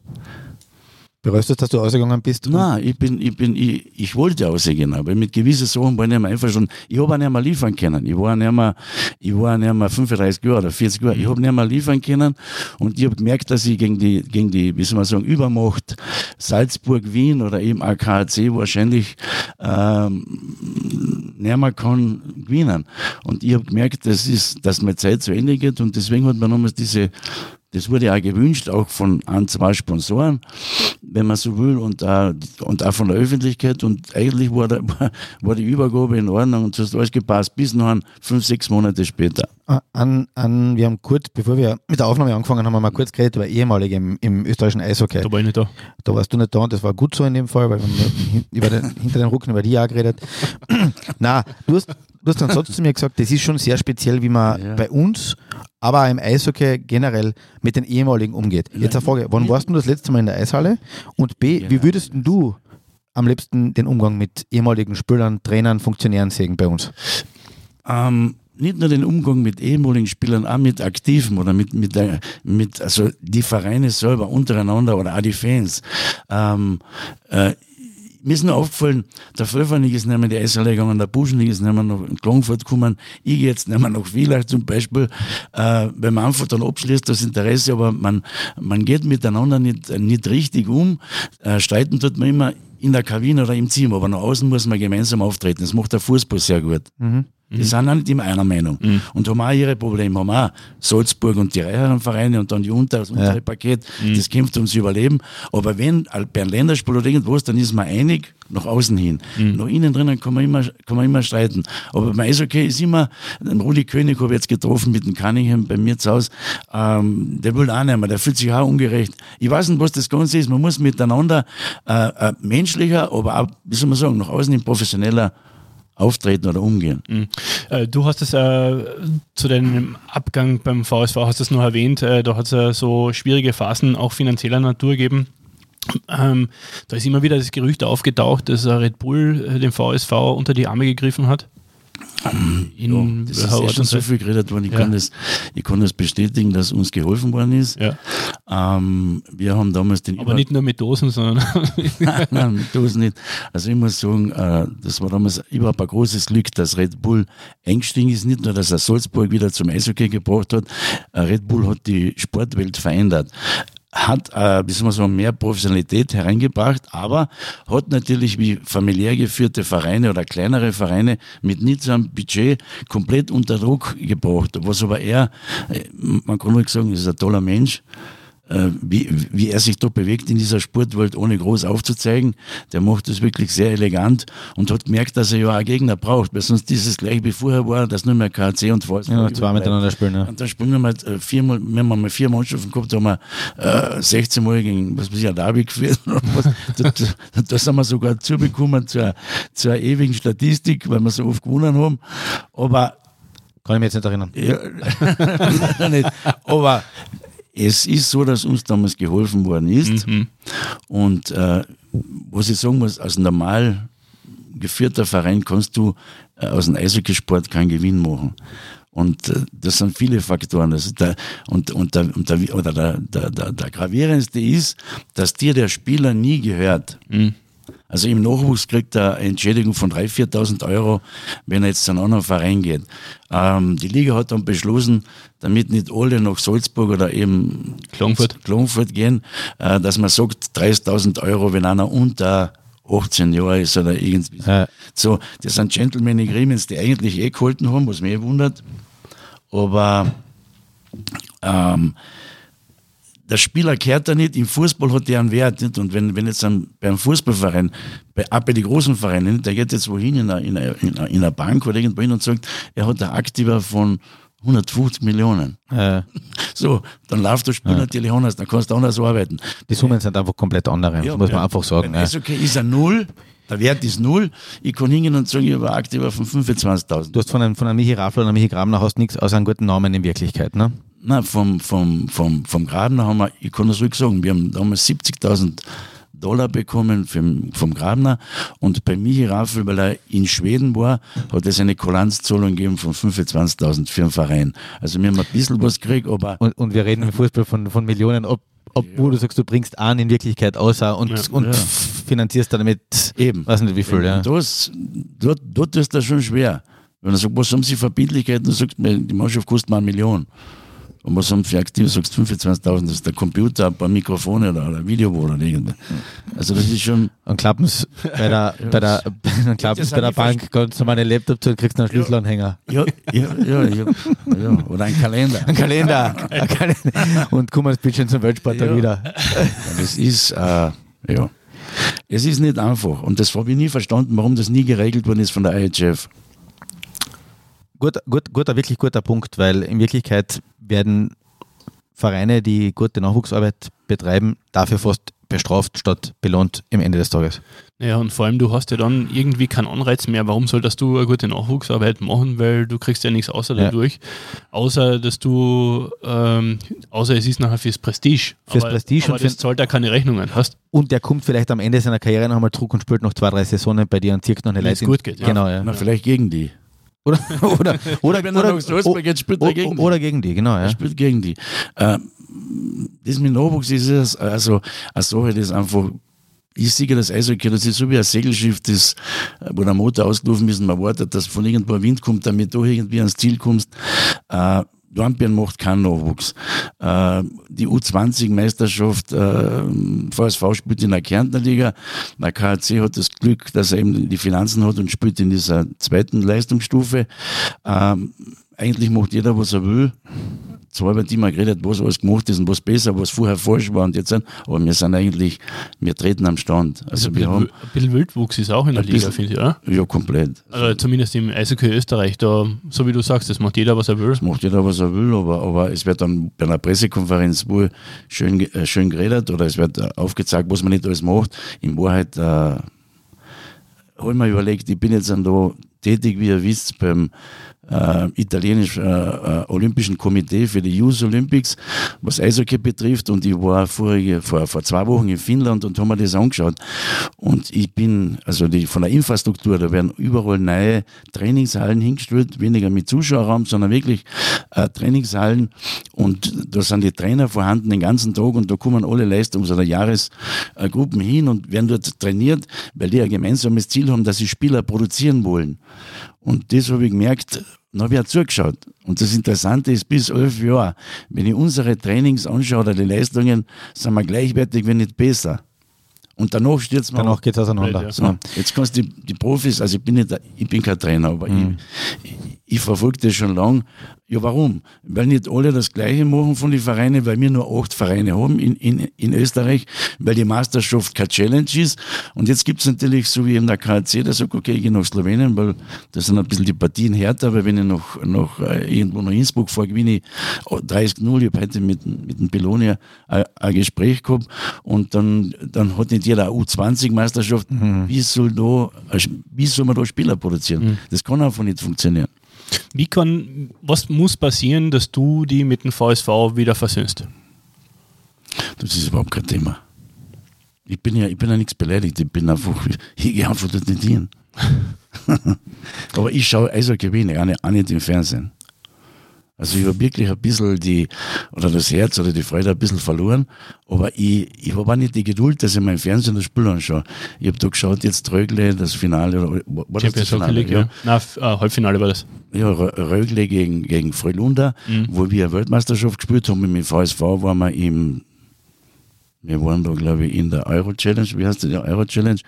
B: Bereust du, dass du ausgegangen bist?
C: Nein, ich bin, ich bin, ich, ich wollte ausgehen, aber mit gewissen Sachen war ich nicht mehr einverstanden. Ich habe auch nicht mehr liefern können. Ich war nicht mehr, ich war nicht mehr 35 Jahre oder 40 Jahre. Ich habe nicht mehr liefern können und ich habe gemerkt, dass ich gegen die, gegen die, wie soll man sagen, Übermacht Salzburg, Wien oder eben AKC wahrscheinlich, ähm, nicht mehr kann gewinnen. Und ich habe gemerkt, das ist, dass meine Zeit zu Ende geht und deswegen hat man nochmals diese das wurde auch gewünscht, auch von ein, zwei Sponsoren, wenn man so will, und, äh, und auch von der Öffentlichkeit. Und eigentlich war, der, [laughs] war die Übergabe in Ordnung und es hat alles gepasst, bis noch fünf, sechs Monate später.
B: An, an, wir haben kurz, bevor wir mit der Aufnahme angefangen haben, haben wir mal kurz geredet über ehemalige im, im österreichischen Eishockey.
A: Da war ich nicht da.
B: Da warst du nicht da und das war gut so in dem Fall, weil wir haben [laughs] über den, hinter den Rücken über die auch geredet. [clears throat] Na, du hast, du hast dann [laughs] sonst zu mir gesagt, das ist schon sehr speziell, wie man ja. bei uns, aber auch im Eishockey generell mit den ehemaligen umgeht. Jetzt eine Frage, wann warst du das letzte Mal in der Eishalle? Und B, wie würdest du am liebsten den Umgang mit ehemaligen Spielern, Trainern, Funktionären sehen bei uns?
C: Ähm, nicht nur den Umgang mit ehemaligen Spielern, auch mit Aktiven oder mit, mit, der, mit also die Vereine selber untereinander oder auch die Fans. Ähm, äh, mir ist nur aufgefallen, der Pfeffernig ist nicht mehr die Eishalle gegangen, der Buschenlig ist nicht mehr nach Klagenfurt gekommen, ich gehe jetzt nicht mehr nach Villach zum Beispiel, äh, weil man einfach dann abschließt das Interesse, aber man, man geht miteinander nicht, nicht richtig um, äh, streiten tut man immer in der Kabine oder im Team, aber nach außen muss man gemeinsam auftreten, das macht der Fußball sehr gut. Mhm. Die mhm. sind auch nicht immer einer Meinung. Mhm. Und haben auch ihre Probleme. Haben auch Salzburg und die reicheren Vereine und dann die unter, das untere ja. Paket, mhm. das kämpft ums Überleben. Aber wenn bei einem Länderspiel oder irgendwas, dann ist man einig nach außen hin. Mhm. Nach innen drinnen kann man immer, kann man immer streiten. Aber beim Eishockey ist immer, den Rudi König habe ich jetzt getroffen mit dem Cunningham bei mir zu Hause, ähm, der will auch nicht mehr, der fühlt sich auch ungerecht. Ich weiß nicht, was das Ganze ist. Man muss miteinander äh, äh, menschlicher, aber auch, wie soll man sagen, nach außen hin professioneller auftreten oder umgehen. Mhm.
A: Äh, du hast es äh, zu deinem Abgang beim VSV, hast es noch erwähnt, äh, da hat es äh, so schwierige Phasen auch finanzieller Natur gegeben. Ähm, da ist immer wieder das Gerücht aufgetaucht, dass Red Bull äh, den VSV unter die Arme gegriffen hat. In
C: Das ist schon so viel geredet worden. Ich,
A: Ja.
C: kann das, ich kann das bestätigen, dass uns geholfen worden ist.
A: Ja.
C: Ähm, wir haben damals den
A: Aber nicht nur mit Dosen, sondern [laughs]
C: nein, nein, tu es nicht. Also ich muss sagen, äh, das war damals überhaupt ein großes Glück, dass Red Bull eingestiegen ist. Nicht nur, dass er Salzburg wieder zum Eishockey gebracht hat. Äh, Red Bull hat die Sportwelt verändert hat, äh, sagen, mehr Professionalität hereingebracht, aber hat natürlich wie familiär geführte Vereine oder kleinere Vereine mit nicht so einem Budget komplett unter Druck gebracht. Was aber er, äh, man kann ruhig sagen, ist ein toller Mensch, wie, wie er sich da bewegt in dieser Sportwelt, ohne groß aufzuzeigen. Der macht das wirklich sehr elegant und hat gemerkt, dass er ja auch Gegner braucht, weil sonst dieses gleich wie vorher war, dass nur mehr KC und Falls
B: Ja, zwei miteinander spielen, ja.
C: Und dann spielen wir mal äh, viermal, wir haben mal vier Mannschaften gehabt, da haben wir äh, 16 Mal gegen, was weiß ich, Derby geführt. [laughs] oder was. da, da, da sind wir sogar zubekommen zur, zur ewigen Statistik, weil wir so oft gewonnen haben. Aber
B: Kann ich mich jetzt nicht erinnern.
C: ja, [laughs] nicht. Aber es ist so, dass uns damals geholfen worden ist.
A: Mhm.
C: Und äh, was ich sagen muss, als normal geführter Verein kannst du äh, aus dem Eishockeysport keinen Gewinn machen. Und äh, das sind viele Faktoren. Das der, und und, der, und der, oder der, der, der, der gravierendste ist, dass dir der Spieler nie gehört. Also im Nachwuchs kriegt er eine Entschädigung von 3.000, 4.000 Euro, wenn er jetzt zu einem anderen Verein geht. Ähm, die Liga hat dann beschlossen, damit nicht alle nach Salzburg oder eben
A: Klagenfurt.
C: Klagenfurt gehen, äh, dass man sagt 30.000 Euro, wenn einer unter 18 Jahre ist oder irgendwie.
B: Ja.
C: So, das sind Gentleman Agreements, die eigentlich eh gehalten haben, was mich eh wundert. Aber ähm, der Spieler kehrt da nicht, im Fußball hat der einen Wert. Nicht? Und wenn, wenn jetzt ein, beim Fußballverein, bei, auch bei den großen Vereinen, der geht jetzt wohin in einer, in, in Bank oder irgendwo hin und sagt, er hat eine Aktiva von 150 Millionen.
B: Äh, [laughs]
C: So, dann läuft das Spiel natürlich anders, dann kannst du anders arbeiten.
B: die Summen sind einfach komplett andere, das muss man einfach sagen.
C: Beim
B: Ja.
C: Eishockey ist er null, der Wert ist null. Ich kann hingehen und sagen, ich eine Aktiva von 25.000.
B: Du hast von einem, von einem Michi Raffler oder einem Michi Grabner hast nichts außer einen guten Namen in Wirklichkeit, ne?
C: Nein, vom, vom, vom, vom Grabner haben wir, ich kann das ruhig sagen, wir haben damals 70.000 Dollar bekommen vom, vom Grabner und bei Michi Raffel, weil er in Schweden war, hat es eine Kulanzzahlung gegeben von 25.000 für den Verein. Also wir haben ein bisschen was gekriegt, aber
B: Und, und wir reden im Fußball von, von Millionen, ob, obwohl du sagst, du bringst einen in Wirklichkeit außer und,
A: Ja.
B: und
C: Ja.
B: finanzierst damit,
C: eben.
B: weiß nicht wie viel, ja.
C: Das, dort, dort ist das schon schwer. Wenn er sagt, was haben Sie für Verbindlichkeiten, sagst du mir, die Mannschaft kostet mal eine Million. Und was haben für aktiv? Sagst 25.000, das ist der Computer, ein paar Mikrofone oder ein Videoboard oder irgendwas. Also das ist schon,
B: Und klappens bei der, bei der, dann klappens
C: Das
B: bei der Bank, kannst du mal einen Laptop zu und kriegst einen Schlüsselanhänger.
C: ja, ja, ja, ja, ja oder ein Kalender.
B: Ein Kalender. Ein Kalender. Und komm als bisschen zum Weltsporttag
C: Ja.
B: wieder.
C: Das ist, äh, ja. Es ist nicht einfach. Und das habe ich nie verstanden, warum das nie geregelt worden ist von der IHF.
B: Gut, gut, guter, wirklich guter Punkt, weil in Wirklichkeit werden Vereine, die gute Nachwuchsarbeit betreiben, dafür fast bestraft statt belohnt im Ende des Tages.
A: Ja, und vor allem, du hast ja dann irgendwie keinen Anreiz mehr. Warum solltest du eine gute Nachwuchsarbeit machen? Weil du kriegst ja nichts außer
B: Ja.
A: dadurch. Außer, dass du, ähm, außer es ist nachher fürs Prestige.
B: Fürs
A: aber,
B: Prestige
A: aber
B: und
A: das zahlt ja keine Rechnungen. Hast,
B: Und der kommt vielleicht am Ende seiner Karriere noch einmal zurück und spielt noch zwei, drei Saisonen bei dir und zirkt noch eine Leistung.
A: gut geht, ja.
B: Genau, ja.
C: Na, vielleicht gegen die.
B: Oder, oder, oder,
C: Wenn er
B: oder,
C: nach Salzburg geht, spielt er gegen die.
B: oder gegen die, genau.
C: Er
B: Ja.
C: spielt gegen die. Äh, das mit Nachwuchs ist es, also eine Sache, das einfach, ich sehe das Eishockey, das ist so wie ein Segelschiff, das, wo der Motor ausgelaufen ist und man wartet, dass von irgendwo ein Wind kommt, damit du irgendwie ans Ziel kommst. Äh, Dornbirn macht keinen Nachwuchs. Äh, die U20-Meisterschaft, äh, VSV spielt in der Kärntner Liga. Der KHC hat das Glück, dass er eben die Finanzen hat und spielt in dieser zweiten Leistungsstufe. Ähm, eigentlich macht jeder, was er will. Wird immer geredet, was alles gemacht ist und was besser, was vorher falsch war und jetzt sind, aber wir sind eigentlich, wir treten am Stand.
A: also
C: Also
A: ein
C: wir
A: bisschen,
C: haben,
A: ein bisschen Wildwuchs ist auch in der Liga, finde ich, oder?
C: ja, komplett.
A: Also zumindest im Eishockey Österreich, da, so wie du sagst, das macht jeder, was er will.
C: macht jeder, was er will, aber, aber es wird dann bei einer Pressekonferenz wohl schön, äh, schön geredet oder es wird äh, aufgezeigt, was man nicht alles macht. In Wahrheit äh, habe ich mir überlegt, ich bin jetzt dann da tätig, wie ihr wisst, beim äh, italienisch-olympischen äh, Komitee für die Youth Olympics, was Eishockey betrifft. Und ich war vorige, vor, vor zwei Wochen in Finnland und habe mir das angeschaut. Und ich bin, also die, von der Infrastruktur, da werden überall neue Trainingshallen hingestellt, weniger mit Zuschauerraum, sondern wirklich äh, Trainingshallen. Und da sind die Trainer vorhanden den ganzen Tag und da kommen alle Leistungs- oder Jahresgruppen hin und werden dort trainiert, weil die ein gemeinsames Ziel haben, dass sie Spieler produzieren wollen. Und das habe ich gemerkt, dann habe ich auch zugeschaut. Und das Interessante ist, bis elf Jahre, wenn ich unsere Trainings anschaue oder die Leistungen, sind wir gleichwertig, wenn nicht besser. Und danach stürzt man.
B: Danach geht es auseinander.
C: So, jetzt kannst du die, die, Profis, also ich bin nicht, ich bin kein Trainer, aber mhm. ich, ich, verfolge das schon lang. Ja, warum? Weil nicht alle das Gleiche machen von den Vereinen, weil wir nur acht Vereine haben in, in, in Österreich, weil die Meisterschaft keine Challenge ist. Und jetzt gibt es natürlich, so wie in der KC, der sagt, okay, ich gehe nach Slowenien, weil das sind ein bisschen die Partien härter, weil wenn ich noch, noch äh, irgendwo nach Innsbruck fahre, gewinne ich 30-0. Ich habe heute mit, mit dem Belonia ein, ein, Gespräch gehabt und dann, dann hat nicht jeder eine U20-Meisterschaft. Mhm. Wie, soll da, wie soll man da Spieler produzieren? Mhm. Das kann einfach nicht funktionieren.
A: Wie kann, was muss passieren, dass du die mit dem VSV wieder versöhnst?
C: Das ist überhaupt kein Thema. Ich bin ja, ich bin ja nichts beleidigt, ich bin einfach, ich gehe einfach nicht hin. [laughs] Aber ich schaue Eishockey wenig, auch nicht im Fernsehen. Also ich habe wirklich ein bisschen die, oder das Herz oder die Freude ein bisschen verloren, aber ich, ich habe auch nicht die Geduld, dass ich mein Fernsehen das Spiel anschaue. Ich habe da geschaut, jetzt Rögle, das Finale, oder
A: war das das Finale? League, ja. ja. Nein, äh, Halbfinale war das.
C: Ja, Rögle gegen, gegen Freilunda, mhm. wo wir eine Weltmeisterschaft gespielt haben, mit dem VSV waren wir im wir waren da, glaube ich, in der Euro Challenge. Wie heißt das? Die Euro Challenge.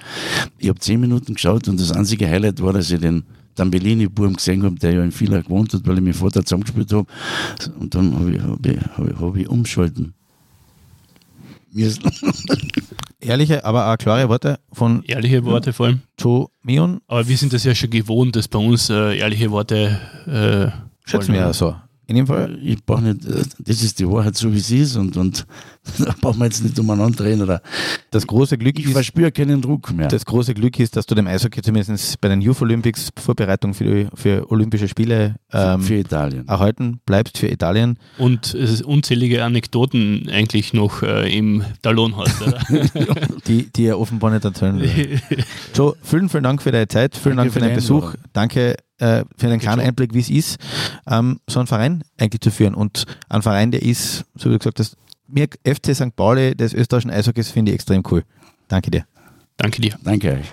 C: Ich habe zehn Minuten geschaut und das einzige Highlight war, dass ich den dann Bellini-Burm gesehen habe, der ja in Villach gewohnt hat, weil ich mit Vater zusammengespielt habe. Und dann habe ich, hab ich, hab ich, hab ich umschalten. [laughs]
B: Ehrliche, aber auch klare Worte von.
A: Ehrliche Worte vor allem.
B: Zu Mion.
A: Aber wir sind das ja schon gewohnt, dass bei uns äh, ehrliche Worte.
B: Äh, Schätzen wir ja so. In dem Fall?
C: Ich brauche nicht, äh, das ist die Wahrheit so wie sie ist und, und [laughs] da brauchen wir jetzt nicht umeinander reden. Oder
B: das große Glück
C: ich ist, verspüre keinen Druck mehr.
B: Das große Glück ist, dass du dem Eishockey zumindest bei den Youth Olympics Vorbereitung für, für Olympische Spiele
C: ähm, für Italien
B: erhalten bleibst für Italien.
A: Und es ist unzählige Anekdoten eigentlich noch äh, im Talon hast, [laughs]
B: die, die er offenbar nicht erzählen [laughs] will. so, vielen, vielen Dank für deine Zeit, vielen Danke Dank für deinen Besuch. Danke äh, für einen kleinen Einblick, wie es ist, ähm, so einen Verein eigentlich zu führen. Und ein Verein, der ist, so wie du gesagt hast, mir FC St. Pauli des österreichischen Eishockeys finde ich extrem cool. Danke dir.
A: Danke dir.
C: Danke euch.